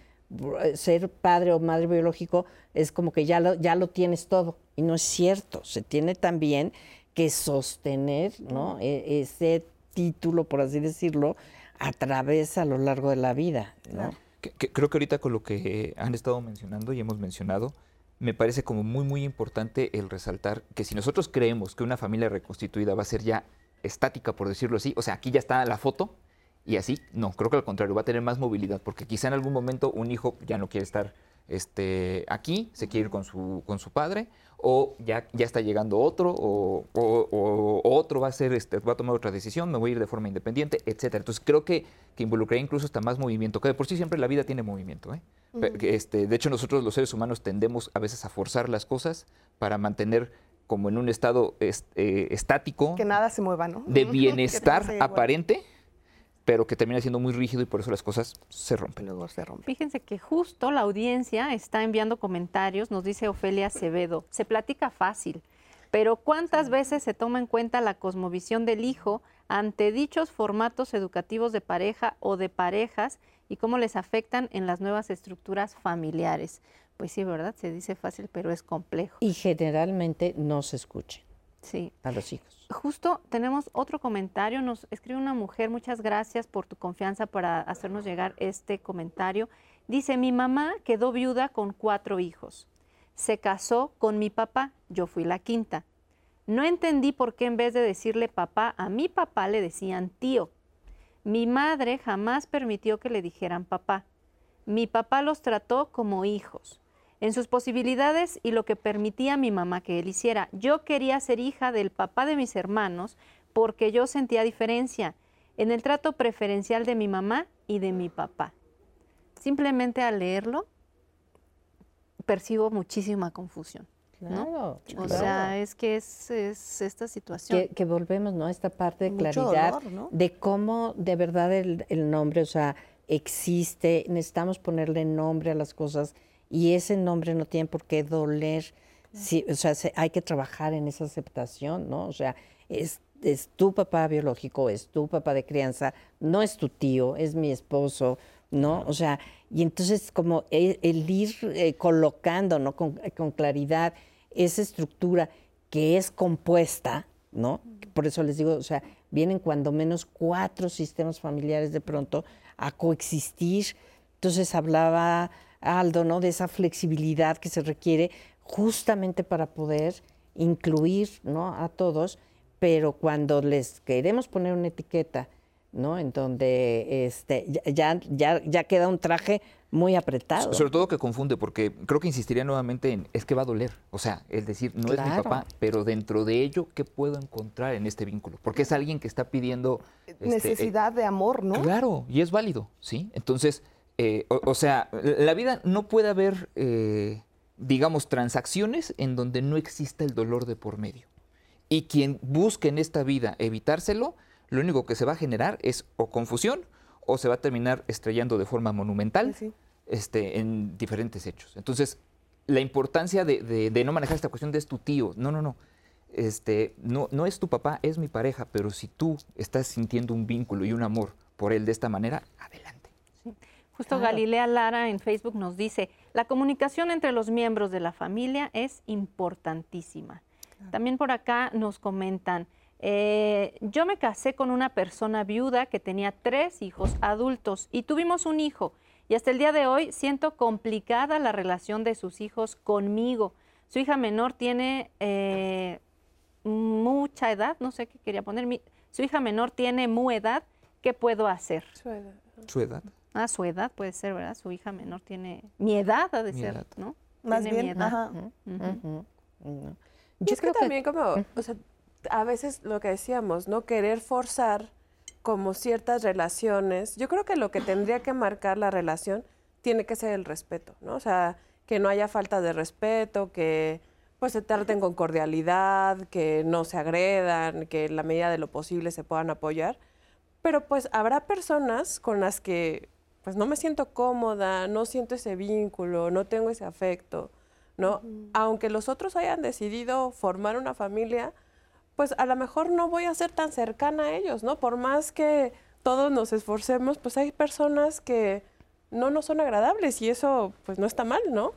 ser padre o madre biológico es como que ya lo, ya lo tienes todo, y no es cierto, se tiene también que sostener, ¿no? E- ese título, por así decirlo, a través a lo largo de la vida, ¿no? Que- que creo que ahorita con lo que han estado mencionando y hemos mencionado, me parece como muy, muy importante el resaltar que si nosotros creemos que una familia reconstituida va a ser ya estática, por decirlo así, o sea, aquí ya está la foto y así, no, creo que al contrario, va a tener más movilidad, porque quizá en algún momento un hijo ya no quiere estar este, aquí, se quiere ir con su, con su padre, o ya, ya está llegando otro, o, otro va a, ser, este, va a tomar otra decisión, me voy a ir de forma independiente, etcétera. Entonces creo que, que involucraría incluso hasta más movimiento, que de por sí siempre la vida tiene movimiento. ¿eh? Este, de hecho, nosotros los seres humanos tendemos a veces a forzar las cosas para mantener como en un estado est- eh, estático Que nada se mueva, ¿no? de bienestar aparente, pero que termina siendo muy rígido y por eso las cosas se rompen. Luego se rompe. Fíjense que justo la audiencia está enviando comentarios, nos dice Ofelia Acevedo, se platica fácil, pero ¿cuántas veces se toma en cuenta la cosmovisión del hijo ante dichos formatos educativos de pareja o de parejas y cómo les afectan en las nuevas estructuras familiares? Pues sí, ¿verdad? Se dice fácil, pero es complejo. Y generalmente no se escuchen Sí. a los hijos. Justo tenemos otro comentario, nos escribe una mujer, muchas gracias por tu confianza para hacernos llegar este comentario. Dice, mi mamá quedó viuda con cuatro hijos. Se casó con mi papá, yo fui la quinta. No entendí por qué en vez de decirle papá, a mi papá le decían tío. Mi madre jamás permitió que le dijeran papá. Mi papá los trató como hijos, en sus posibilidades y lo que permitía mi mamá que él hiciera. Yo quería ser hija del papá de mis hermanos porque yo sentía diferencia en el trato preferencial de mi mamá y de mi papá. Simplemente al leerlo percibo muchísima confusión. Claro. O claro. sea, es que es, es esta situación. que, que volvemos, ¿no? Esta parte de Mucho claridad dolor, ¿no? de cómo de verdad el, el nombre, o sea, existe, necesitamos ponerle nombre a las cosas y ese nombre no tiene por qué doler. Sí, o sea, se- hay que trabajar en esa aceptación, ¿no? O sea, es, es tu papá biológico, es tu papá de crianza, no es tu tío, es mi esposo, ¿no? O sea, y entonces como el, el ir eh, colocando, ¿no? Con, con claridad esa estructura que es compuesta, ¿no? Por eso les digo, o sea, vienen cuando menos cuatro sistemas familiares de pronto a coexistir. Entonces hablaba Aldo, ¿no? De esa flexibilidad que se requiere justamente para poder incluir, ¿no? A todos, pero cuando les queremos poner una etiqueta, ¿no? En donde este, ya, ya, ya queda un traje muy apretado. Sobre todo que confunde, porque creo que insistiría nuevamente en, es que va a doler. O sea, el decir, no es mi papá, pero dentro de ello, ¿qué puedo encontrar en este vínculo? Porque es alguien que está pidiendo... este, eh, Necesidad de amor, ¿no? Claro, y es válido, ¿sí? Entonces, eh, o, o sea, la vida no puede haber, eh, digamos, transacciones en donde no exista el dolor de por medio. Y quien busque en esta vida evitárselo, lo único que se va a generar es o confusión o se va a terminar estrellando de forma monumental Pues sí. este, en diferentes hechos. Entonces, la importancia de, de- de no manejar esta cuestión de es tu tío. No, no, no. Este, no, no es tu papá, es mi pareja, pero si tú estás sintiendo un vínculo y un amor por él de esta manera, adelante. Justo Galilea Lara en Facebook nos dice, la comunicación entre los miembros de la familia es importantísima. También por acá nos comentan, eh, yo me casé con una persona viuda que tenía tres hijos adultos y tuvimos un hijo. Y hasta el día de hoy siento complicada la relación de sus hijos conmigo. Su hija menor tiene eh, mucha edad, no sé qué quería poner. mi- su hija menor tiene mu edad. ¿Qué puedo hacer? Su edad. A su edad puede ser, ¿verdad? Su hija menor tiene... Mi edad ha de Mi ser, edad. ¿no? Más Tiene mi bien, edad. ajá. Yo es que creo también como, o sea, a veces lo que decíamos, ¿no? Querer forzar como ciertas relaciones. Yo creo que lo que tendría que marcar la relación tiene que ser el respeto, ¿no? O sea, que no haya falta de respeto, que pues se traten con cordialidad, que no se agredan, que en la medida de lo posible se puedan apoyar. Pero pues habrá personas con las que pues no me siento cómoda, no siento ese vínculo, no tengo ese afecto, ¿no? Aunque los otros hayan decidido formar una familia, pues a lo mejor no voy a ser tan cercana a ellos, ¿no? Por más que todos nos esforcemos, pues hay personas que no nos son agradables y eso pues no está mal, ¿no?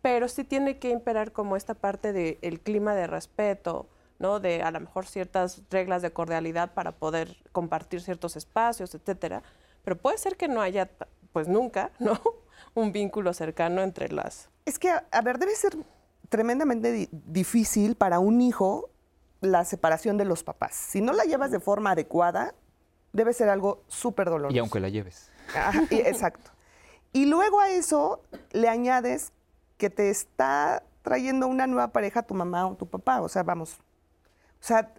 Pero sí tiene que imperar como esta parte del clima de respeto, ¿no? De a lo mejor ciertas reglas de cordialidad para poder compartir ciertos espacios, etcétera. Pero puede ser que no haya, pues nunca, ¿no? Un vínculo cercano entre las Es que, a a ver, debe ser tremendamente di- difícil para un hijo la separación de los papás. Si no la llevas de forma adecuada, debe ser algo súper doloroso. Y aunque la lleves. Ajá, y- exacto. Y luego a eso le añades que te está trayendo una nueva pareja tu mamá o tu papá. O sea, vamos. O sea,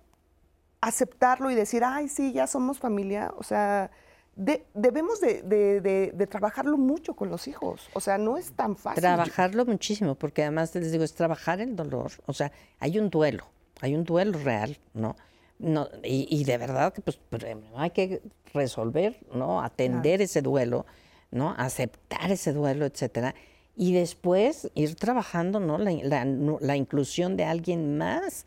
aceptarlo y decir, ay, sí, ya somos familia. O sea, de- debemos de, de- de- de trabajarlo mucho con los hijos. O sea, no es tan fácil. Trabajarlo muchísimo, porque además les digo, es trabajar el dolor. O sea, hay un duelo, hay un duelo real, ¿no? no y, y de verdad que pues primero hay que resolver, ¿no? Atender ese duelo, ¿no? Aceptar ese duelo, etcétera. Y después ir trabajando, ¿no? La, la- la inclusión de alguien más,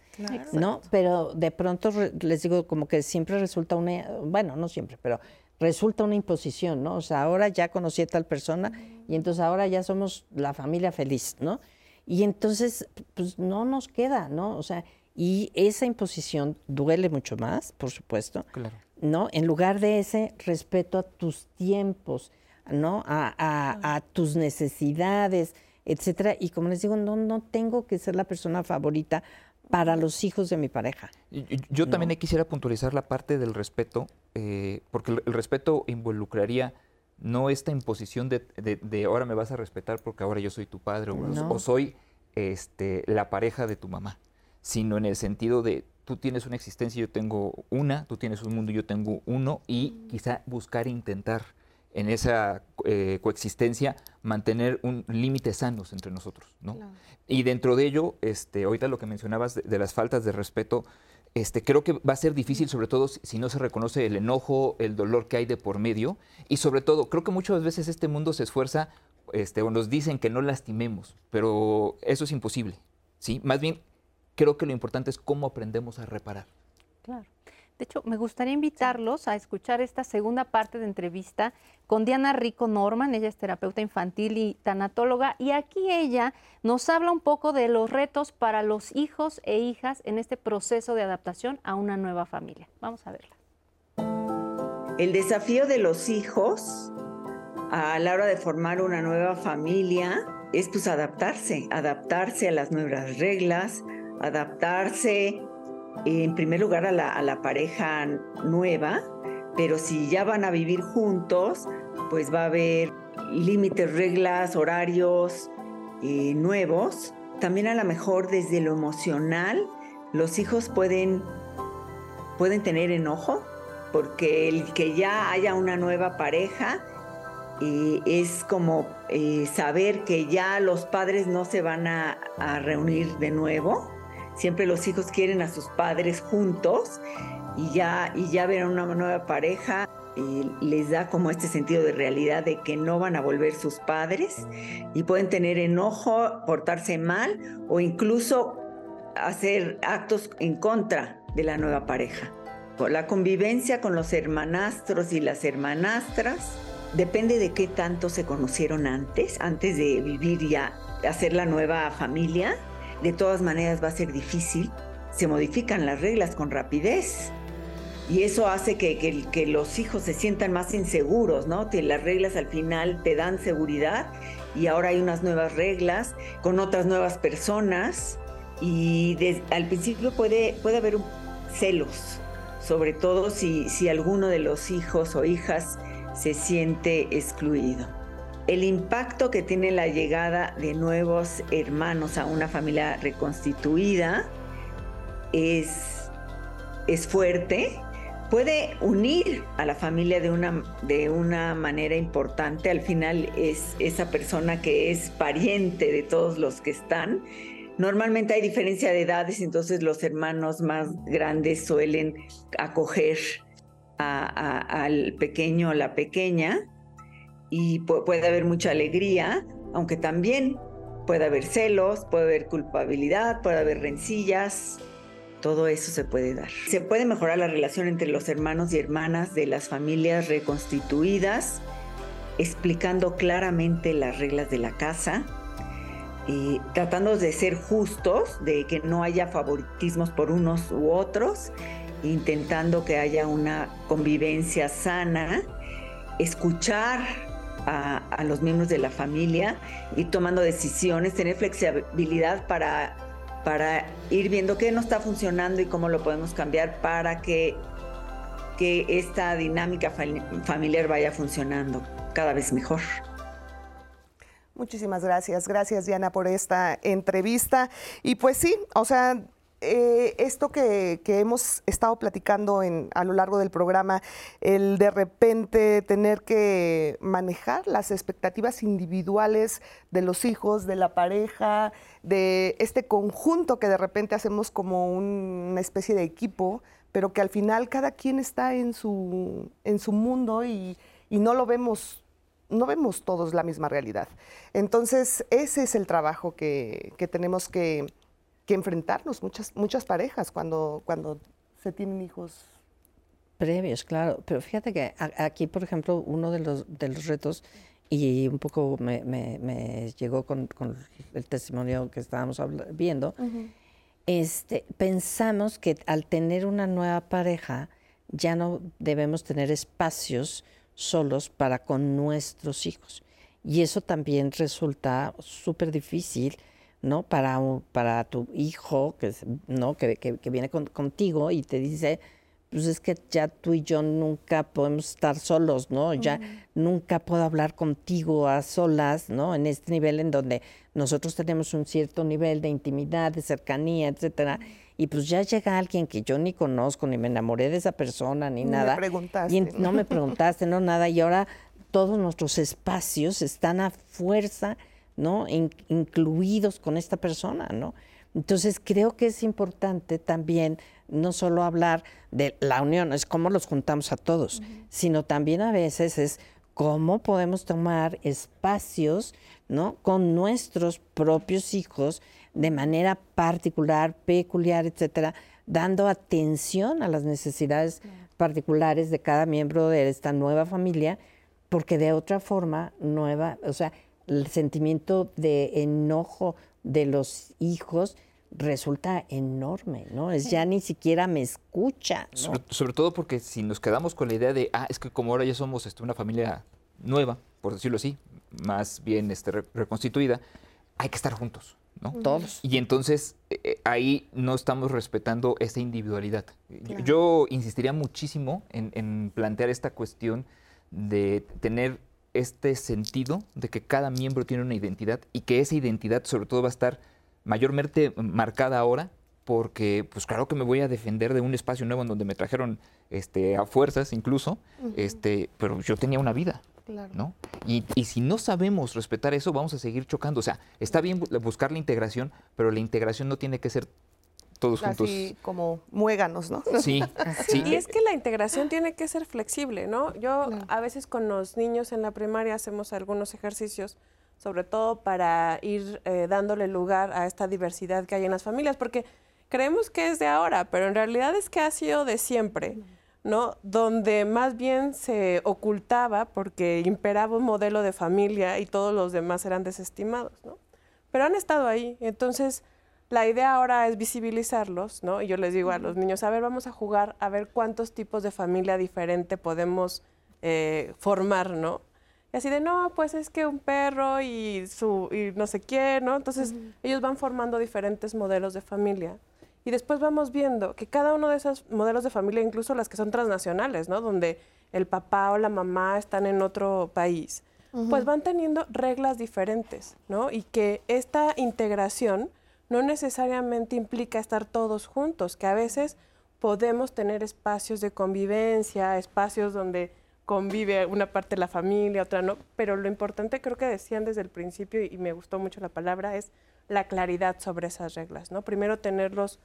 ¿no? Pero de pronto les digo como que siempre resulta una, bueno, no siempre, pero resulta una imposición, ¿no? O sea, ahora ya conocí a tal persona y entonces ahora ya somos la familia feliz, ¿no? Y entonces, pues no nos queda, ¿no? O sea, y esa imposición duele mucho más, por supuesto, Claro. ¿no? En lugar de ese respeto a tus tiempos, ¿no? A, a- a tus necesidades, etcétera. Y como les digo, no, no tengo que ser la persona favorita para los hijos de mi pareja. Yo también quisiera puntualizar la parte del respeto, eh, porque el, el respeto involucraría no esta imposición de, de- de ahora me vas a respetar porque ahora yo soy tu padre o, No. o soy este, la pareja de tu mamá, sino en el sentido de tú tienes una existencia y yo tengo una, tú tienes un mundo y yo tengo uno, y quizá buscar intentar en esa eh, coexistencia mantener un límites sanos entre nosotros, ¿no? Y dentro de ello, este, ahorita lo que mencionabas de, de las faltas de respeto, este, creo que va a ser difícil, sobre todo si, si no se reconoce el enojo, el dolor que hay de por medio, y sobre todo, creo que muchas veces este mundo se esfuerza, este, o nos dicen que no lastimemos, pero eso es imposible, ¿sí? Más bien, creo que lo importante es cómo aprendemos a reparar. Claro. De hecho, me gustaría invitarlos a escuchar esta segunda parte de entrevista con Diana Rico Norman. Ella es terapeuta infantil y tanatóloga. Y aquí ella nos habla un poco de los retos para los hijos e hijas en este proceso de adaptación a una nueva familia. Vamos a verla. El desafío de los hijos a la hora de formar una nueva familia es pues adaptarse, adaptarse a las nuevas reglas, adaptarse en primer lugar a la, a la pareja nueva, pero si ya van a vivir juntos, pues va a haber límites, reglas, horarios eh, nuevos. También a lo mejor desde lo emocional, los hijos pueden, pueden tener enojo, porque el que ya haya una nueva pareja eh, es como eh, saber que ya los padres no se van a, a reunir de nuevo. Siempre los hijos quieren a sus padres juntos y ya, y ya ver a una nueva pareja eh, les da como este sentido de realidad de que no van a volver sus padres y pueden tener enojo, portarse mal o incluso hacer actos en contra de la nueva pareja. La convivencia con los hermanastros y las hermanastras depende de qué tanto se conocieron antes, antes de vivir ya, hacer la nueva familia. De todas maneras va a ser difícil. Se modifican las reglas con rapidez. Y eso hace que, los hijos se sientan más inseguros, ¿no? Que las reglas al final te dan seguridad y ahora hay unas nuevas reglas con otras nuevas personas y al principio puede, puede haber celos, sobre todo si, si alguno de los hijos o hijas se siente excluido. El impacto que tiene la llegada de nuevos hermanos a una familia reconstituida es, es fuerte, puede unir a la familia de una, de una manera importante. Al final es esa persona que es pariente de todos los que están. Normalmente hay diferencia de edades, entonces los hermanos más grandes suelen acoger al pequeño o la pequeña y puede haber mucha alegría, aunque también puede haber celos, puede haber culpabilidad, puede haber rencillas, todo eso se puede dar. Se puede mejorar la relación entre los hermanos y hermanas de las familias reconstituidas, explicando claramente las reglas de la casa, y tratando de ser justos, de que no haya favoritismos por unos u otros, intentando que haya una convivencia sana, escuchar a, a, los miembros de la familia y tomando decisiones, tener flexibilidad para para ir viendo qué no está funcionando y cómo lo podemos cambiar para que, que esta dinámica familiar vaya funcionando cada vez mejor. Muchísimas gracias. Gracias, Diana, por esta entrevista. Y pues sí, o sea, eh, esto que, hemos estado platicando en, a lo largo del programa, el de repente tener que manejar las expectativas individuales de los hijos, de la pareja, de este conjunto que de repente hacemos como una especie de equipo, pero que al final cada quien está en su, en su mundo y, no lo vemos no vemos todos la misma realidad. Entonces, ese es el trabajo que tenemos que, que enfrentarnos muchas, muchas parejas cuando, cuando se tienen hijos. Previos, claro. Pero fíjate que aquí, por ejemplo, uno de los, de los retos, y un poco me, me, llegó con, con, el testimonio que estábamos viendo, este, pensamos que al tener una nueva pareja, ya no debemos tener espacios solos para con nuestros hijos. Y eso también resulta súper difícil ¿no? Para, para tu hijo que, ¿no? que, que, viene contigo y te dice, pues es que ya tú y yo nunca podemos estar solos, ¿no? Ya nunca puedo hablar contigo a solas, ¿no? En este nivel en donde nosotros tenemos un cierto nivel de intimidad, de cercanía, etcétera. Y pues ya llega alguien que yo ni conozco, ni me enamoré de esa persona, ni, nada. Me preguntaste. Y no me preguntaste, no nada. Y ahora todos nuestros espacios están a fuerza ¿no? incluidos con esta persona, ¿no? Entonces creo que es importante también no solo hablar de la unión, es cómo los juntamos a todos, sino también a veces es cómo podemos tomar espacios, ¿no? Con nuestros propios hijos de manera particular, peculiar, etcétera, dando atención a las necesidades particulares de cada miembro de esta nueva familia, porque de otra forma, nueva, o sea, el sentimiento de enojo de los hijos resulta enorme, ¿no? Es ya ni siquiera me escucha. Sobre, todo porque si nos quedamos con la idea de, ah, es que como ahora ya somos este, una familia nueva, por decirlo así, más bien este, reconstituida, hay que estar juntos, ¿no? Todos. Y entonces eh, eh, ahí no estamos respetando esa individualidad. Yo insistiría muchísimo en, en plantear esta cuestión de tener este sentido de que cada miembro tiene una identidad y que esa identidad sobre todo va a estar mayormente marcada ahora porque pues claro que me voy a defender de un espacio nuevo en donde me trajeron este a fuerzas incluso, este, pero yo tenía una vida. ¿no? Y, y, si no sabemos respetar eso, vamos a seguir chocando. O sea, está bien buscar la integración, pero la integración no tiene que ser todos Así como muéganos, ¿no? Sí, sí. Y es que la integración tiene que ser flexible, ¿no? Yo a veces con los niños en la primaria hacemos algunos ejercicios, sobre todo para ir eh, dándole lugar a esta diversidad que hay en las familias, porque creemos que es de ahora, pero en realidad es que ha sido de siempre. ¿no? Donde más bien se ocultaba porque imperaba un modelo de familia y todos los demás eran desestimados, ¿no? Pero han estado ahí, entonces la idea ahora es visibilizarlos, ¿no? Y yo les digo a los niños, a ver, vamos a jugar, a ver cuántos tipos de familia diferente podemos eh, formar, ¿no? Y así de, no, pues es que un perro y su y no sé quién, ¿no? Entonces ellos van formando diferentes modelos de familia Y después vamos viendo que cada uno de esos modelos de familia, incluso las que son transnacionales, ¿no? Donde el papá o la mamá están en otro país, pues van teniendo reglas diferentes, ¿no? Y que esta integración no necesariamente implica estar todos juntos, que a veces podemos tener espacios de convivencia, espacios donde convive una parte de la familia, otra no, pero lo importante creo que decían desde el principio y me gustó mucho la palabra es la claridad sobre esas reglas, ¿no? Primero tenerlos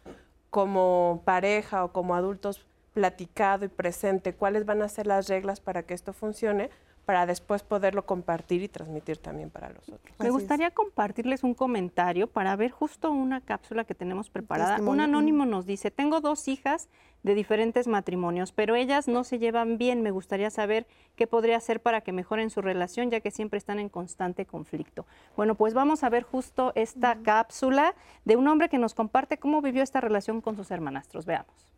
como pareja o como adultos platicado y presente cuáles van a ser las reglas para que esto funcione, para después poderlo compartir y transmitir también para los otros. Me gustaría compartirles un comentario para ver justo una cápsula que tenemos preparada. Un anónimo nos dice, tengo dos hijas de diferentes matrimonios, pero ellas no se llevan bien. Me gustaría saber qué podría hacer para que mejoren su relación, ya que siempre están en constante conflicto. Bueno, pues vamos a ver justo esta cápsula de un hombre que nos comparte cómo vivió esta relación con sus hermanastros. Veamos.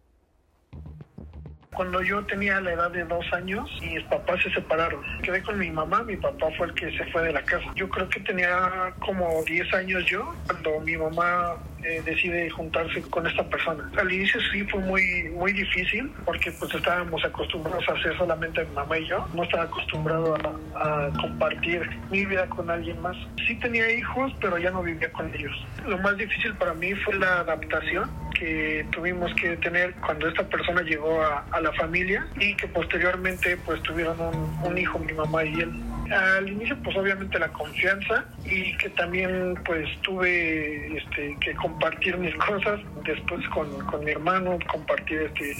Cuando yo tenía la edad de dos años, mis papás se separaron. Quedé con mi mamá, mi papá fue el que se fue de la casa. Yo creo que tenía como 10 años yo cuando mi mamá eh, decide juntarse con esta persona. Al inicio sí fue muy muy difícil porque pues estábamos acostumbrados a hacer solamente mi mamá y yo. No estaba acostumbrado a, compartir mi vida con alguien más. Sí tenía hijos, pero ya no vivía con ellos. Lo más difícil para mí fue la adaptación que tuvimos que tener cuando esta persona llegó a, la familia y que posteriormente pues tuvieron un hijo mi mamá y él al inicio pues obviamente la confianza y que también pues tuve este, que compartir mis cosas después con, con mi hermano, compartir este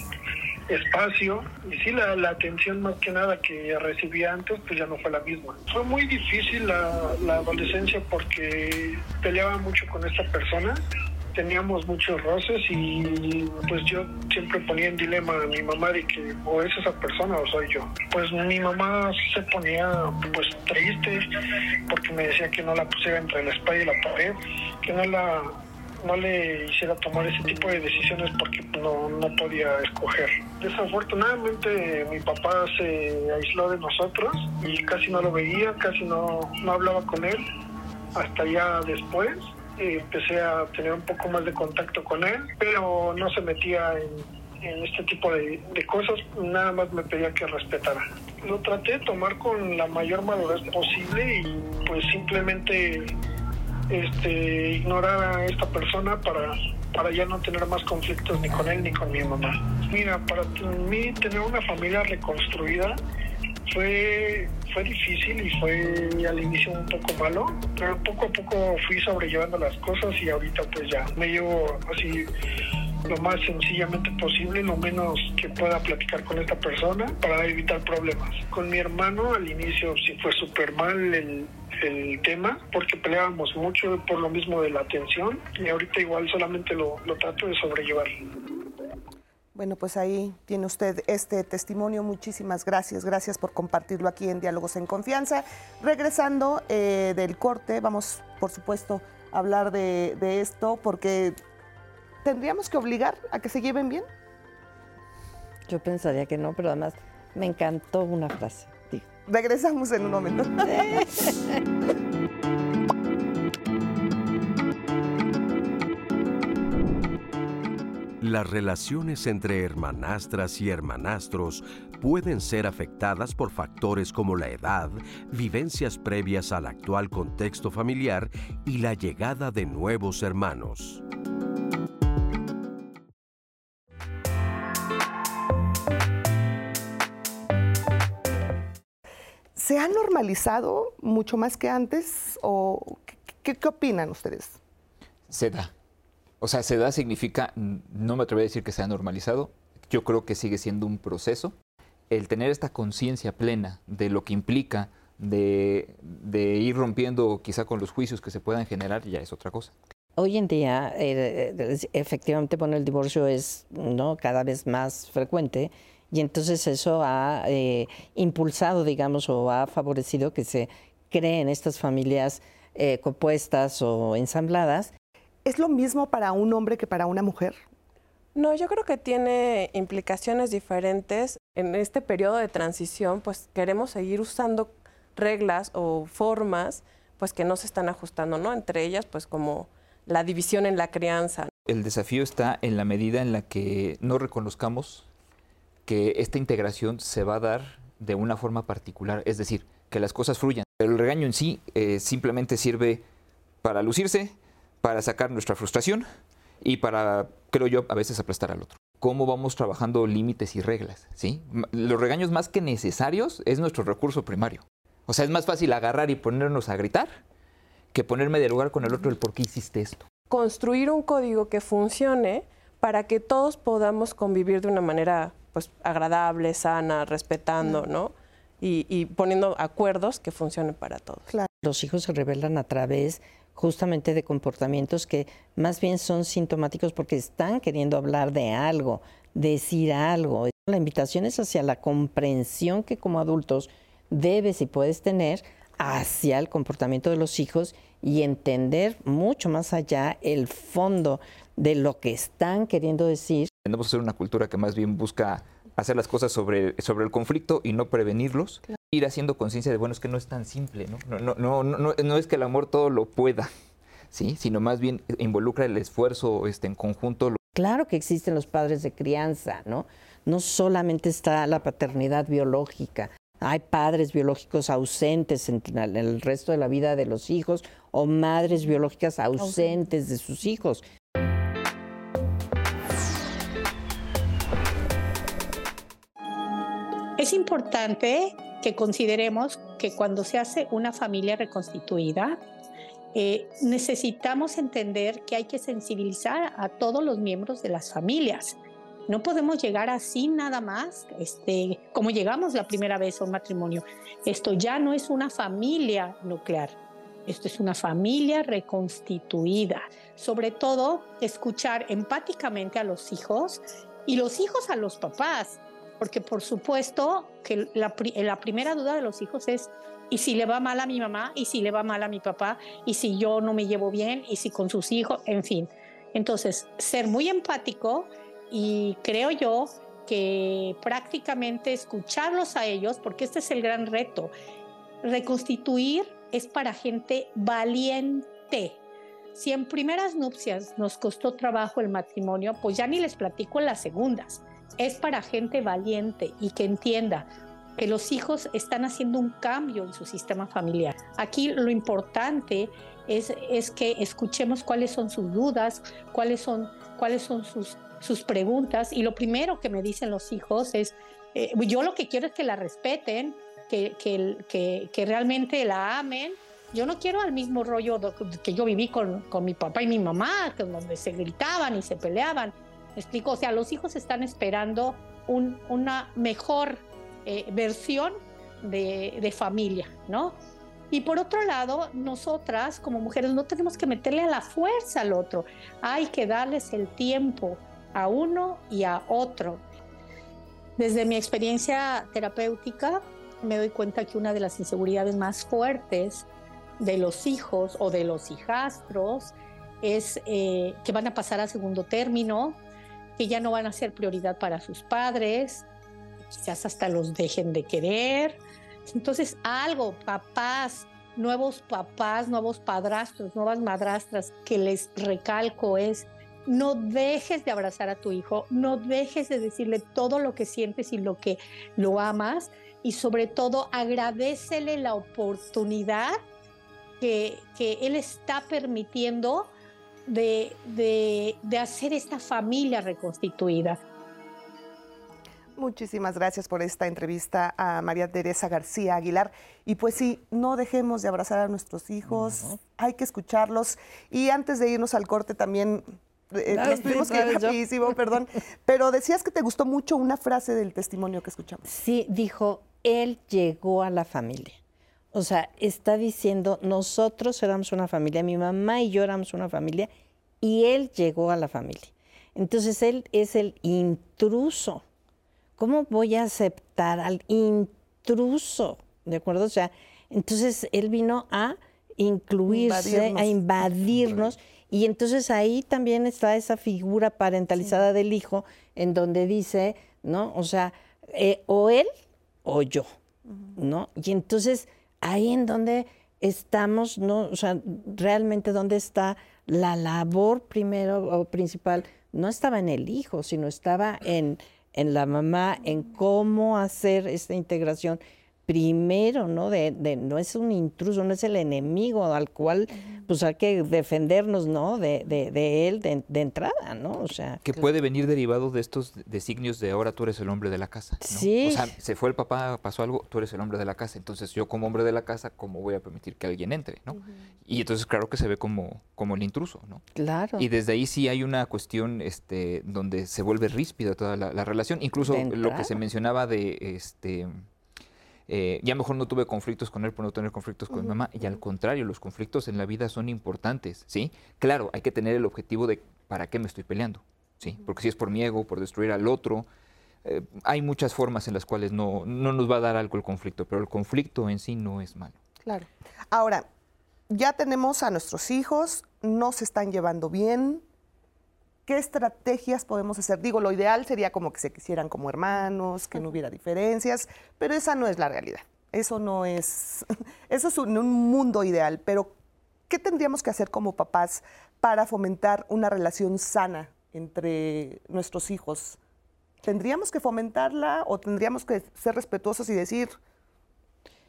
espacio y sí la, la, atención más que nada que recibía antes pues ya no fue la misma. Fue muy difícil la, la adolescencia porque peleaba mucho con esta persona teníamos muchos roces y pues yo siempre ponía en dilema a mi mamá de que o es esa persona o soy yo. Pues mi mamá se ponía pues triste porque me decía que no la pusiera entre la espalda y la pared, que no la no le hiciera tomar ese tipo de decisiones porque no, no podía escoger. Desafortunadamente mi papá se aisló de nosotros y casi no lo veía, casi no, no hablaba con él hasta ya después empecé a tener un poco más de contacto con él, pero no se metía en, en este tipo de, de, cosas, nada más me pedía que respetara. Lo traté de tomar con la mayor madurez posible y pues simplemente este, ignorar a esta persona para, para ya no tener más conflictos ni con él ni con mi mamá. Mira, para mí tener una familia reconstruida fue, fue difícil y fue al inicio un poco malo, pero poco a poco fui sobrellevando las cosas y ahorita pues ya me llevo así lo más sencillamente posible, lo menos que pueda platicar con esta persona para evitar problemas. Con mi hermano al inicio sí fue súper mal el, el, tema porque peleábamos mucho por lo mismo de la atención y ahorita igual solamente lo, lo trato de sobrellevar. Bueno, pues ahí tiene usted este testimonio. Muchísimas gracias. Gracias por compartirlo aquí en Diálogos en Confianza. Regresando eh, del corte, vamos, por supuesto, a hablar de, de, esto porque tendríamos que obligar a que se lleven bien. Yo pensaría que no, pero además me encantó una frase. Digo. Regresamos en un momento. Las relaciones entre hermanastras y hermanastros pueden ser afectadas por factores como la edad, vivencias previas al actual contexto familiar y la llegada de nuevos hermanos. ¿Se ha normalizado mucho más que antes o qué, qué opinan ustedes? Se da. O sea, se da significa, no me atrevo a decir que sea normalizado, yo creo que sigue siendo un proceso. El tener esta conciencia plena de lo que implica de, de, ir rompiendo quizá con los juicios que se puedan generar ya es otra cosa. Hoy en día, eh, efectivamente, bueno, el divorcio es ¿no? cada vez más frecuente y entonces eso ha eh, impulsado, digamos, o ha favorecido que se creen estas familias eh, compuestas o ensambladas ¿Es lo mismo para un hombre que para una mujer? No, yo creo que tiene implicaciones diferentes. En este periodo de transición, pues queremos seguir usando reglas o formas pues que no se están ajustando, ¿no? Entre ellas, pues como la división en la crianza. El desafío está en la medida en la que no reconozcamos que esta integración se va a dar de una forma particular, es decir, que las cosas fluyan. El regaño en sí eh, simplemente sirve para lucirse, para sacar nuestra frustración y para, creo yo, a veces aplastar al otro. ¿Cómo vamos trabajando límites y reglas? ¿sí? Los regaños más que necesarios es nuestro recurso primario. O sea, es más fácil agarrar y ponernos a gritar que ponerme de lugar con el otro el por qué hiciste esto construir un código que funcione para que todos podamos convivir de una manera pues agradable, sana, respetando, ¿no? Y, poniendo acuerdos que funcionen para todos. Los hijos se revelan a través justamente de comportamientos que más bien son sintomáticos porque están queriendo hablar de algo, decir algo. La invitación es hacia la comprensión que como adultos debes y puedes tener hacia el comportamiento de los hijos y entender mucho más allá el fondo de lo que están queriendo decir. Tenemos que ser una cultura que más bien busca hacer las cosas sobre, sobre el conflicto y no prevenirlos. Ir haciendo conciencia de, bueno, es que no es tan simple, ¿no? No, no, no, no, es que el amor todo lo pueda, ¿sí? Sino más bien involucra el esfuerzo este, en conjunto. Claro que existen los padres de crianza, ¿no? No solamente está la paternidad biológica, hay padres biológicos ausentes en el resto de la vida de los hijos o madres biológicas ausentes de sus hijos. Es importante que consideremos que cuando se hace una familia reconstituida, eh, necesitamos entender que hay que sensibilizar a todos los miembros de las familias. No podemos llegar así nada más, este, como llegamos la primera vez a un matrimonio. Esto ya no es una familia nuclear, esto es una familia reconstituida. Sobre todo, escuchar empáticamente a los hijos y los hijos a los papás, porque por supuesto que la, primera duda de los hijos es, ¿y si le va mal a mi mamá? ¿Y si le va mal a mi papá? ¿Y si yo no me llevo bien? ¿Y si con sus hijos? En fin. Entonces, ser muy empático y creo yo que prácticamente escucharlos a ellos, porque este es el gran reto, reconstituir es para gente valiente. Si en primeras nupcias nos costó trabajo el matrimonio, pues ya ni les platico en las segundas. Es para gente valiente y que entienda que los hijos están haciendo un cambio en su sistema familiar. Aquí lo importante es, es que escuchemos cuáles son sus dudas, cuáles son, cuáles son sus sus preguntas y lo primero que me dicen los hijos es, eh, yo lo que quiero es que la respeten, que, que, que, realmente la amen. Yo no quiero al mismo rollo que yo viví con, con mi papá y mi mamá, donde se gritaban y se peleaban. ¿Me explico? O sea, los hijos están esperando un, una mejor eh, versión de, de familia, ¿no? Y por otro lado, nosotras como mujeres no tenemos que meterle a la fuerza al otro, hay que darles el tiempo, a uno y a otro. Desde mi experiencia terapéutica me doy cuenta que una de las inseguridades más fuertes de los hijos o de los hijastros es eh, que van a pasar a segundo término, que ya no van a ser prioridad para sus padres, quizás hasta los dejen de querer. Entonces, algo, papás, nuevos papás, nuevos padrastros, nuevas madrastras, que les recalco es, no dejes de abrazar a tu hijo, no dejes de decirle todo lo que sientes y lo que lo amas y sobre todo agradecele la oportunidad que, él está permitiendo de, de hacer esta familia reconstituida. Muchísimas gracias por esta entrevista a María Teresa García Aguilar. Y pues sí, no dejemos de abrazar a nuestros hijos, hay que escucharlos. Y antes de irnos al corte también eh, nos tuvimos que ir rapidísimo, perdón. Pero decías que te gustó mucho una frase del testimonio que escuchamos. Sí, dijo, él llegó a la familia. O sea, está diciendo, nosotros éramos una familia, mi mamá y yo éramos una familia, y él llegó a la familia. Entonces, él es el intruso. ¿Cómo voy a aceptar al intruso? ¿De acuerdo? O sea, entonces él vino a incluirse, a invadirnos y entonces ahí también está esa figura parentalizada del hijo en donde dice, ¿no? O sea, eh, o él o yo, ¿no? Y entonces ahí en donde estamos, ¿no? O sea, realmente dónde está la labor primero o principal. No estaba en el hijo, sino estaba en, en la mamá, en cómo hacer esta integración primero, ¿no? De, de, no es un intruso, no es el enemigo al cual pues hay que defendernos, ¿no? De, de, de él de, de, entrada, ¿no? O sea. Que puede venir derivado de estos designios de ahora tú eres el hombre de la casa. ¿no? Sí. O sea, se fue el papá, pasó algo, tú eres el hombre de la casa. Entonces yo como hombre de la casa, ¿cómo voy a permitir que alguien entre, ¿no? Y entonces claro que se ve como, como el intruso, ¿no? Claro. Y desde ahí sí hay una cuestión este, donde se vuelve ríspida toda la, la relación. Incluso lo que se mencionaba de este eh, ya mejor no tuve conflictos con él por no tener conflictos con uh -huh. mi mamá. Y al contrario, los conflictos en la vida son importantes, ¿sí? Claro, hay que tener el objetivo de para qué me estoy peleando, ¿sí? Porque si es por mi ego, por destruir al otro, eh, hay muchas formas en las cuales no, no nos va a dar algo el conflicto, pero el conflicto en sí no es malo. Claro. Ahora, ya tenemos a nuestros hijos, no se están llevando bien, ¿Qué estrategias podemos hacer? Digo, lo ideal sería como que se quisieran como hermanos, que no hubiera diferencias, pero esa no es la realidad. Eso no es, eso es un, un, mundo ideal, pero ¿qué tendríamos que hacer como papás para fomentar una relación sana entre nuestros hijos? ¿Tendríamos que fomentarla o tendríamos que ser respetuosos y decir,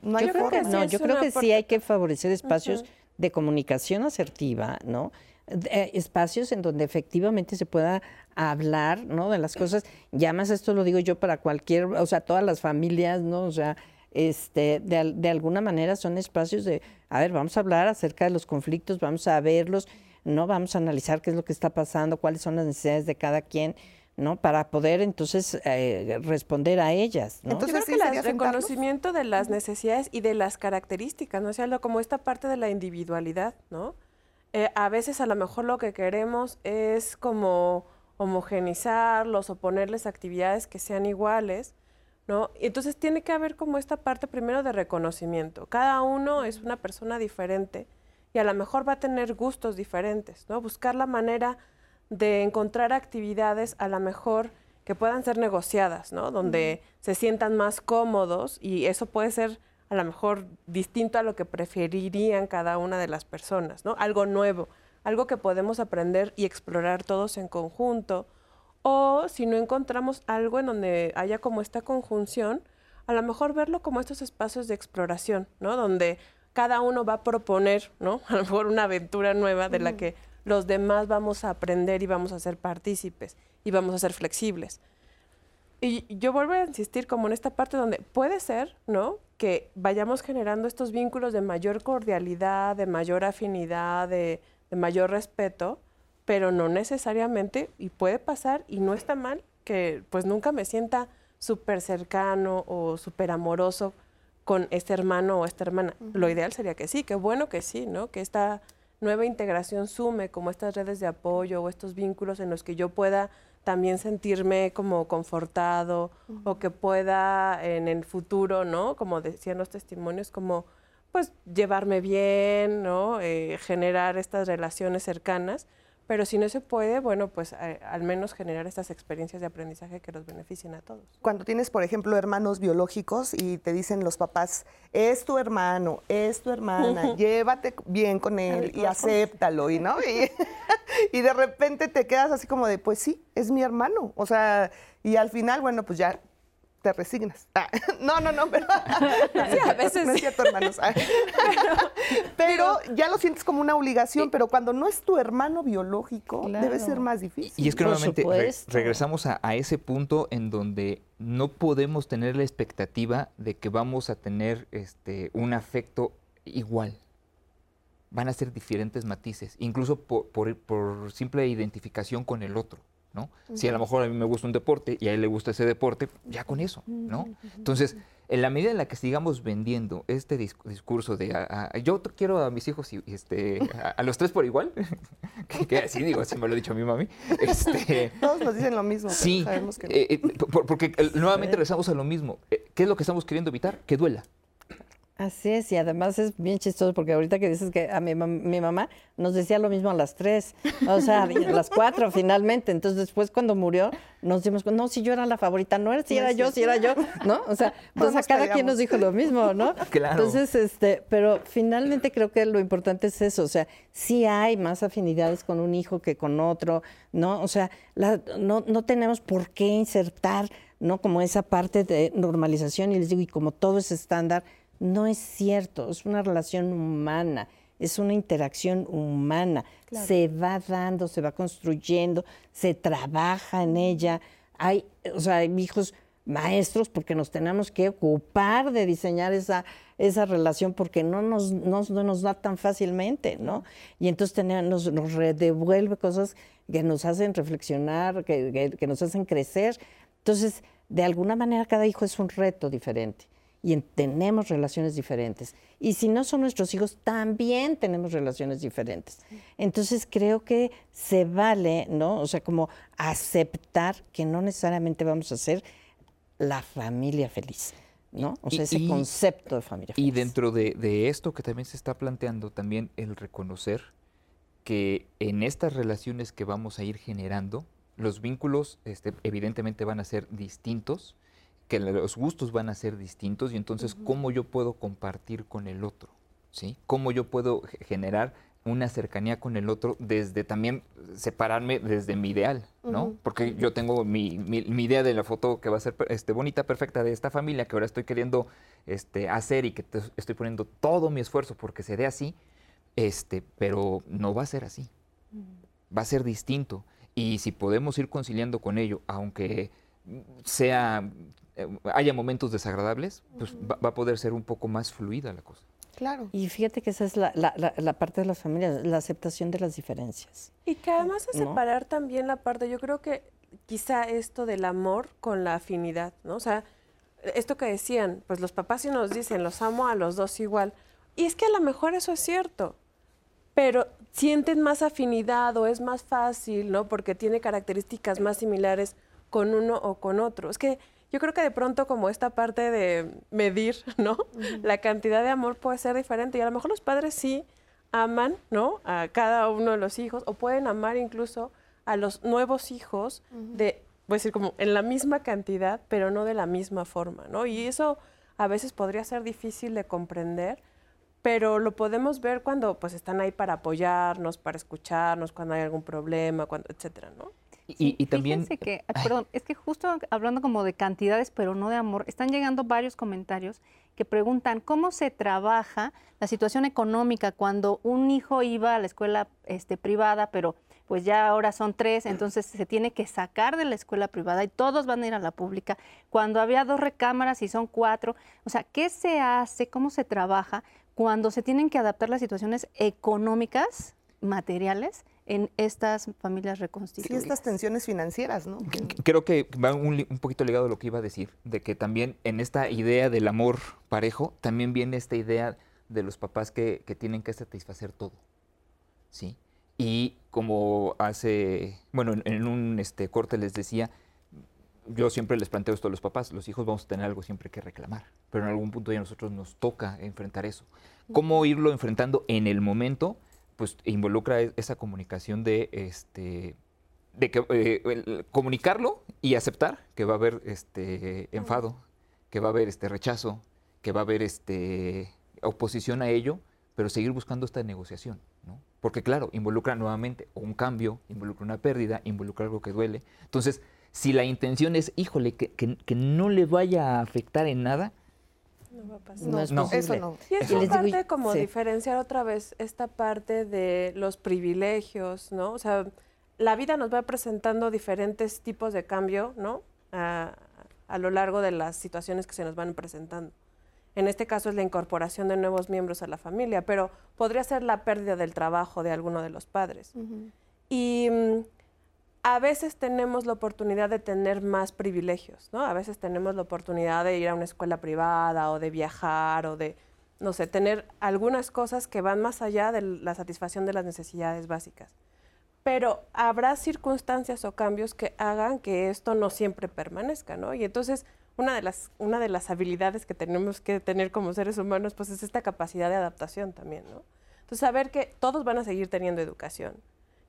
no hay yo creo forma? que no, yo creo que sí hay que favorecer espacios uh -huh. de comunicación asertiva, ¿no? Eh, espacios en donde efectivamente se pueda hablar, ¿no? De las cosas. Ya más esto lo digo yo para cualquier, o sea, todas las familias, ¿no? O sea, este, de, de, alguna manera son espacios de, a ver, vamos a hablar acerca de los conflictos, vamos a verlos, ¿no? Vamos a analizar qué es lo que está pasando, cuáles son las necesidades de cada quien. ¿no? Para poder entonces eh, responder a ellas. ¿no? Entonces, Yo creo que el reconocimiento de las necesidades y de las características, ¿no? O sea, como esta parte de la individualidad, ¿no? Eh, a veces a lo mejor lo que queremos es como homogenizarlos o ponerles actividades que sean iguales, ¿no? Y entonces tiene que haber como esta parte primero de reconocimiento. Cada uno es una persona diferente y a lo mejor va a tener gustos diferentes, ¿no? Buscar la manera de encontrar actividades a lo mejor que puedan ser negociadas, ¿no? Donde uh -huh. se sientan más cómodos y eso puede ser a lo mejor distinto a lo que preferirían cada una de las personas, ¿no? Algo nuevo, algo que podemos aprender y explorar todos en conjunto. O si no encontramos algo en donde haya como esta conjunción, a lo mejor verlo como estos espacios de exploración, ¿no? Donde cada uno va a proponer, ¿no? A lo mejor una aventura nueva de la que los demás vamos a aprender y vamos a ser partícipes y vamos a ser flexibles. Y yo vuelvo a insistir como en esta parte donde puede ser, ¿no? Que vayamos generando estos vínculos de mayor cordialidad, de mayor afinidad, de, de mayor respeto, pero no necesariamente, y puede pasar, y no está mal, que pues nunca me sienta súper cercano o súper amoroso con este hermano o esta hermana. Uh -huh. Lo ideal sería que sí, qué bueno que sí, ¿no? Que esta nueva integración sume como estas redes de apoyo o estos vínculos en los que yo pueda también sentirme como confortado uh -huh. o que pueda en el futuro, ¿no? Como decían los testimonios, como pues llevarme bien, ¿no? Eh, generar estas relaciones cercanas, pero si no se puede, bueno, pues eh, al menos generar estas experiencias de aprendizaje que los beneficien a todos. Cuando tienes, por ejemplo, hermanos biológicos y te dicen los papás, es tu hermano, es tu hermana, llévate bien con él y acéptalo, y no, y, y de repente te quedas así como de, pues sí, es mi hermano, o sea, y al final, bueno, pues ya te resignas. Ah, no, no, no, pero sí, a veces no es cierto, hermanos. Ah. pero ya lo sientes como una obligación, pero cuando no es tu hermano biológico, claro. debe ser más difícil. Y es que nuevamente re regresamos a, a, ese punto en donde no podemos tener la expectativa de que vamos a tener este, un afecto igual. Van a ser diferentes matices, incluso por, por, por simple identificación con el otro. ¿No? Uh -huh. Si a lo mejor a mí me gusta un deporte y a él le gusta ese deporte, ya con eso, ¿no? Entonces, en la medida en la que sigamos vendiendo este discurso de a, a, yo quiero a mis hijos y, este, a, a, los tres por igual, que, que así digo, así me lo ha dicho mi mami. Este, Todos nos dicen lo mismo. Sí, sabemos que no. eh, eh, por, porque nuevamente regresamos a lo mismo. Eh, ¿Qué es lo que estamos queriendo evitar? Que duela. Así es, y además es bien chistoso porque ahorita que dices que a mi, mi mamá nos decía lo mismo a las tres, o sea, a las cuatro finalmente. Entonces después cuando murió nos dimos cuenta, no, si yo era la favorita, no era si era yo, si era yo, ¿no? O sea, pues a cada quien nos dijo lo mismo, ¿no? Claro. Entonces, este, pero finalmente creo que lo importante es eso, o sea, sí hay más afinidades con un hijo que con otro, ¿no? O sea, la, no, no tenemos por qué insertar, ¿no? Como esa parte de normalización y les digo, y como todo es estándar, no es cierto, es una relación humana, es una interacción humana. Se va dando, se va construyendo, se trabaja en ella. Hay, o sea, hay hijos maestros porque nos tenemos que ocupar de diseñar esa, esa relación porque no nos, no, nos da tan fácilmente, ¿no? Y entonces tenemos, nos, redevuelve cosas que nos hacen reflexionar, que, que nos hacen crecer. Entonces, de alguna manera cada hijo es un reto diferente y tenemos relaciones diferentes. Y si no son nuestros hijos, también tenemos relaciones diferentes. Entonces creo que se vale, ¿no? O sea, como aceptar que no necesariamente vamos a ser la familia feliz. ¿no? O sea, ese concepto de familia feliz. Y dentro de, de esto que también se está planteando, también el reconocer que en estas relaciones que vamos a ir generando, los vínculos este, evidentemente van a ser distintos, que los gustos van a ser distintos y entonces cómo yo puedo compartir con el otro, ¿sí? Cómo yo puedo generar una cercanía con el otro desde también separarme desde mi ideal, ¿no? Porque yo tengo mi, mi, idea de la foto que va a ser este, bonita, perfecta de esta familia que ahora estoy queriendo este, hacer y que estoy poniendo todo mi esfuerzo porque se dé así, este, pero no va a ser así, va a ser distinto. Y si podemos ir conciliando con ello, aunque sea eh, haya momentos desagradables, pues va, a poder ser un poco más fluida la cosa. Claro. Y fíjate que esa es la, parte de las familias, la aceptación de las diferencias. Y que además de separar también la parte, yo creo que quizá esto del amor con la afinidad, ¿no? O sea, esto que decían, pues los papás sí nos dicen, los amo a los dos igual. Y es que a lo mejor eso es cierto, pero sienten más afinidad o es más fácil, ¿no? Porque tiene características más similares con uno o con otro. Es que yo creo que de pronto como esta parte de medir, ¿no? La cantidad de amor puede ser diferente y a lo mejor los padres sí aman, ¿no? A cada uno de los hijos o pueden amar incluso a los nuevos hijos de, voy a decir como en la misma cantidad, pero no de la misma forma, ¿no? Y eso a veces podría ser difícil de comprender, pero lo podemos ver cuando pues están ahí para apoyarnos, para escucharnos, cuando hay algún problema, cuando, etcétera, ¿no? Y, también... que, perdón, es que justo hablando como de cantidades, pero no de amor, están llegando varios comentarios que preguntan cómo se trabaja la situación económica cuando un hijo iba a la escuela este, privada, pero pues ya ahora son tres, entonces se tiene que sacar de la escuela privada y todos van a ir a la pública. Cuando había dos recámaras y son cuatro, o sea, ¿qué se hace? ¿Cómo se trabaja cuando se tienen que adaptar las situaciones económicas, materiales? En estas familias reconstituidas. Sí, estas tensiones financieras, ¿no? Creo que va un, poquito ligado a lo que iba a decir, de que también en esta idea del amor parejo, también viene esta idea de los papás que, tienen que satisfacer todo, ¿sí? Y como hace, bueno, en, un este, corte les decía, yo siempre les planteo esto a los papás, los hijos vamos a tener algo siempre que reclamar, pero en algún punto ya a nosotros nos toca enfrentar eso. ¿Cómo irlo enfrentando en el momento? Pues involucra e-, esa comunicación de este de que eh, comunicarlo y aceptar que va a haber este enfado, que va a haber este rechazo, que va a haber este oposición a ello, pero seguir buscando esta negociación, ¿no? Porque claro, involucra nuevamente un cambio, involucra una pérdida, involucra algo que duele. Entonces, si la intención es, híjole, que, que no le vaya a afectar en nada, no va a pasar. No, eso no. Y es parte como diferenciar otra vez esta parte de los privilegios, ¿no? O sea, la vida nos va presentando diferentes tipos de cambio, ¿no? A, a lo largo de las situaciones que se nos van presentando. En este caso es la incorporación de nuevos miembros a la familia, pero podría ser la pérdida del trabajo de alguno de los padres. Y mm, a veces tenemos la oportunidad de tener más privilegios, ¿no? A veces tenemos la oportunidad de ir a una escuela privada o de viajar o de, no sé, tener algunas cosas que van más allá de la satisfacción de las necesidades básicas. Pero habrá circunstancias o cambios que hagan que esto no siempre permanezca, ¿no? Y entonces una de las, una de las habilidades que tenemos que tener como seres humanos, pues es esta capacidad de adaptación también, ¿no? Entonces, saber que todos van a seguir teniendo educación,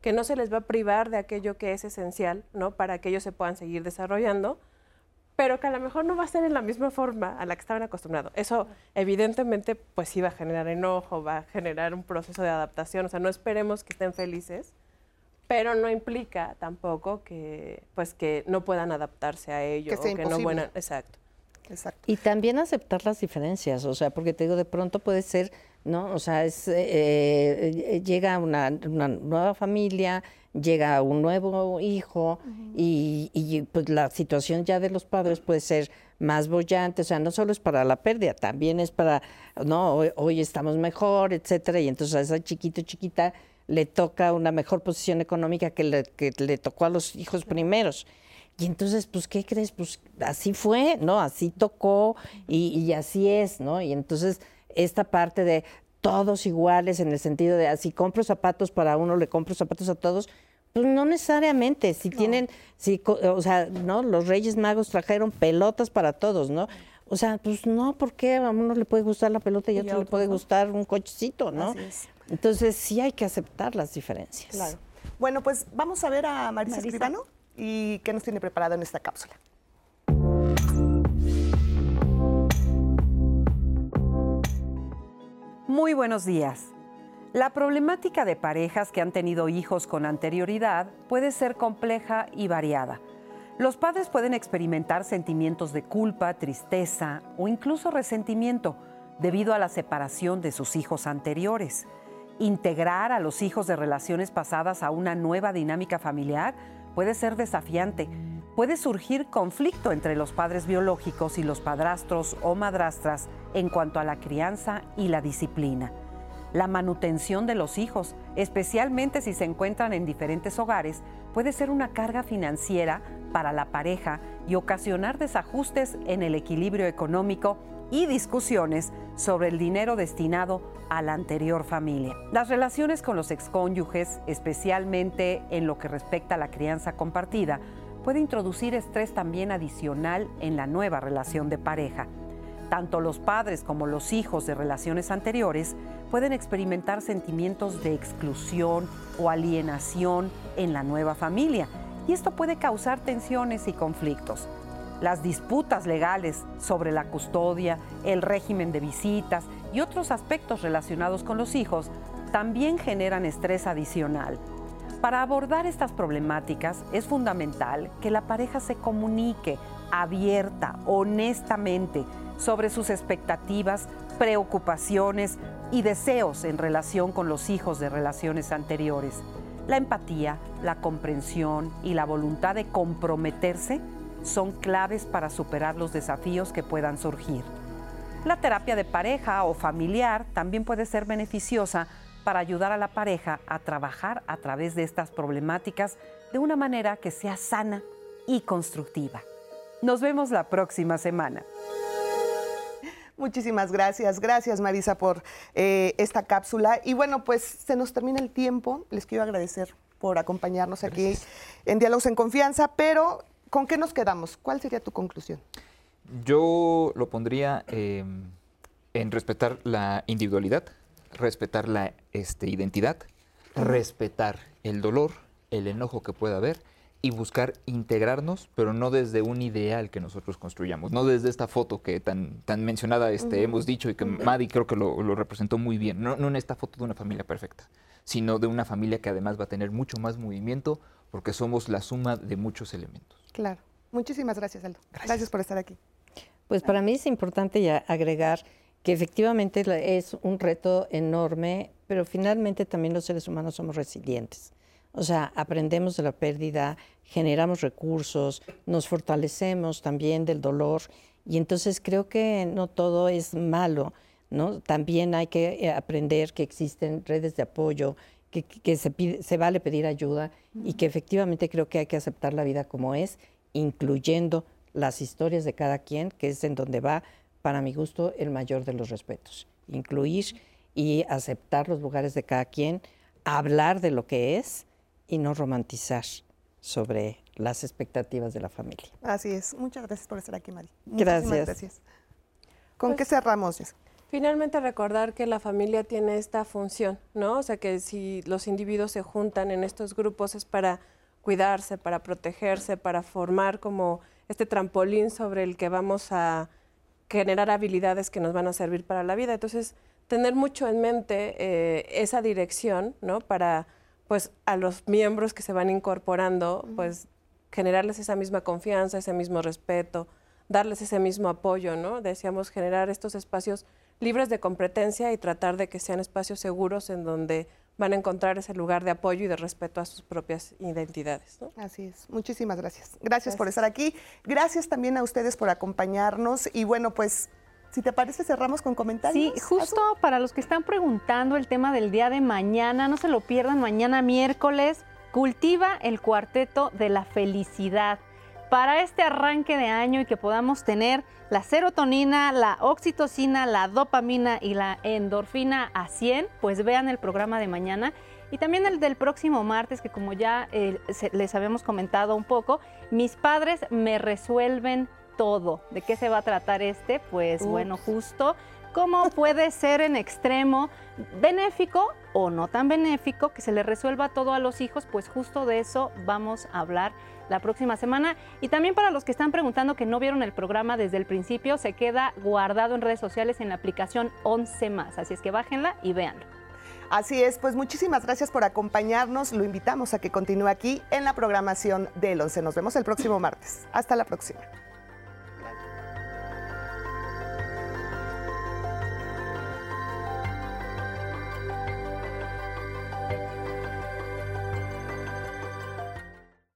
que no se les va a privar de aquello que es esencial, ¿no? Para que ellos se puedan seguir desarrollando, pero que a lo mejor no va a ser en la misma forma a la que estaban acostumbrados. Eso evidentemente pues sí va a generar enojo, va a generar un proceso de adaptación, o sea, no esperemos que estén felices, pero no implica tampoco que pues que no puedan adaptarse a ello Que sea o que no exacto. Exacto. Y también aceptar las diferencias, o sea, porque te digo, de pronto puede ser, ¿no? O sea, es, eh, eh, llega una, una nueva familia, llega un nuevo hijo y, y, pues la situación ya de los padres puede ser más bollante, o sea, no solo es para la pérdida, también es para, no, hoy, hoy estamos mejor, etcétera, y entonces a esa chiquito, chiquita le toca una mejor posición económica que le, que le tocó a los hijos primeros. Y entonces, pues, ¿qué crees? Pues así fue, ¿no? Así tocó y, y así es, ¿no? Y entonces, esta parte de todos iguales en el sentido de así compro zapatos para uno, le compro zapatos a todos, pues no necesariamente. Si tienen, si, co- o sea, ¿no? Los Reyes Magos trajeron pelotas para todos, ¿no? O sea, pues no, porque a uno le puede gustar la pelota y a Y a otro le puede no. gustar un cochecito, ¿no? Así es. Entonces, sí hay que aceptar las diferencias. Claro. Bueno, pues vamos a ver a Marisa, Marisa. Escribano y qué nos tiene preparado en esta cápsula. Muy buenos días. La problemática de parejas que han tenido hijos con anterioridad puede ser compleja y variada. Los padres pueden experimentar sentimientos de culpa, tristeza o incluso resentimiento debido a la separación de sus hijos anteriores. Integrar a los hijos de relaciones pasadas a una nueva dinámica familiar puede ser desafiante. Puede surgir conflicto entre los padres biológicos y los padrastros o madrastras en cuanto a la crianza y la disciplina. La manutención de los hijos, especialmente si se encuentran en diferentes hogares, puede ser una carga financiera para la pareja y ocasionar desajustes en el equilibrio económico y discusiones sobre el dinero destinado a la anterior familia. Las relaciones con los excónyuges, especialmente en lo que respecta a la crianza compartida, puede introducir estrés también adicional en la nueva relación de pareja. Tanto los padres como los hijos de relaciones anteriores pueden experimentar sentimientos de exclusión o alienación en la nueva familia y esto puede causar tensiones y conflictos. Las disputas legales sobre la custodia, el régimen de visitas y otros aspectos relacionados con los hijos también generan estrés adicional. Para abordar estas problemáticas es fundamental que la pareja se comunique abierta, honestamente, sobre sus expectativas, preocupaciones y deseos en relación con los hijos de relaciones anteriores. La empatía, la comprensión y la voluntad de comprometerse son claves para superar los desafíos que puedan surgir. La terapia de pareja o familiar también puede ser beneficiosa para ayudar a la pareja a trabajar a través de estas problemáticas de una manera que sea sana y constructiva. Nos vemos la próxima semana. Muchísimas gracias. Gracias, Marisa, por eh, esta cápsula. Y bueno, pues se nos termina el tiempo. Les quiero agradecer por acompañarnos aquí en Diálogos en Confianza, pero ¿con qué nos quedamos? ¿Cuál sería tu conclusión? Yo lo pondría eh, en respetar la individualidad, respetar la este, identidad, respetar el dolor, el enojo que pueda haber y buscar integrarnos, pero no desde un ideal que nosotros construyamos, no desde esta foto que tan, tan mencionada este, hemos dicho y que Maddy creo que lo, lo representó muy bien, no, no en esta foto de una familia perfecta, sino de una familia que además va a tener mucho más movimiento porque somos la suma de muchos elementos. Claro. Muchísimas gracias, Aldo. Gracias, por estar aquí. Pues para mí es importante ya agregar que efectivamente es un reto enorme, pero finalmente también los seres humanos somos resilientes. O sea, aprendemos de la pérdida, generamos recursos, nos fortalecemos también del dolor y entonces creo que no todo es malo, ¿no? También hay que eh, aprender que existen redes de apoyo, que, que se, pide- se vale pedir ayuda y que efectivamente creo que hay que aceptar la vida como es, incluyendo las historias de cada quien, que es en donde va, para mi gusto, el mayor de los respetos. Incluir y aceptar los lugares de cada quien, hablar de lo que es y no romantizar sobre las expectativas de la familia. Así es. Muchas gracias por estar aquí, Mari. Gracias. Muchísimas gracias. ¿Con Pues qué cerramos? Jess? Finalmente recordar que la familia tiene esta función, ¿no? O sea que si los individuos se juntan en estos grupos es para cuidarse, para protegerse, para formar como este trampolín sobre el que vamos a generar habilidades que nos van a servir para la vida. Entonces, tener mucho en mente eh, esa dirección, ¿no? Para, pues, a los miembros que se van incorporando, pues, generarles esa misma confianza, ese mismo respeto, darles ese mismo apoyo, ¿no? Decíamos generar estos espacios libres de competencia y tratar de que sean espacios seguros en donde van a encontrar ese lugar de apoyo y de respeto a sus propias identidades. ¿no? Así es. Muchísimas gracias. gracias. por estar aquí. Gracias también a ustedes por acompañarnos. Y bueno, pues, si te parece, cerramos con comentarios. Sí, justo para los que están preguntando el tema del día de mañana, no se lo pierdan, mañana miércoles, cultiva el cuarteto de la felicidad. Para este arranque de año y que podamos tener la serotonina, la oxitocina, la dopamina y la endorfina a 100, pues vean el programa de mañana. Y también el del próximo martes, que como ya eh, se- les habíamos comentado un poco, mis padres me resuelven todo. ¿De qué se va a tratar este? Pues bueno, justo cómo puede ser en extremo benéfico o no tan benéfico, que se le resuelva todo a los hijos, pues justo de eso vamos a hablar la próxima semana. Y también para los que están preguntando que no vieron el programa desde el principio, se queda guardado en redes sociales en la aplicación 11 más. Así es que bájenla y véanlo. Así es, pues muchísimas gracias por acompañarnos. Lo invitamos a que continúe aquí en la programación del 11. Nos vemos el próximo martes. Hasta la próxima.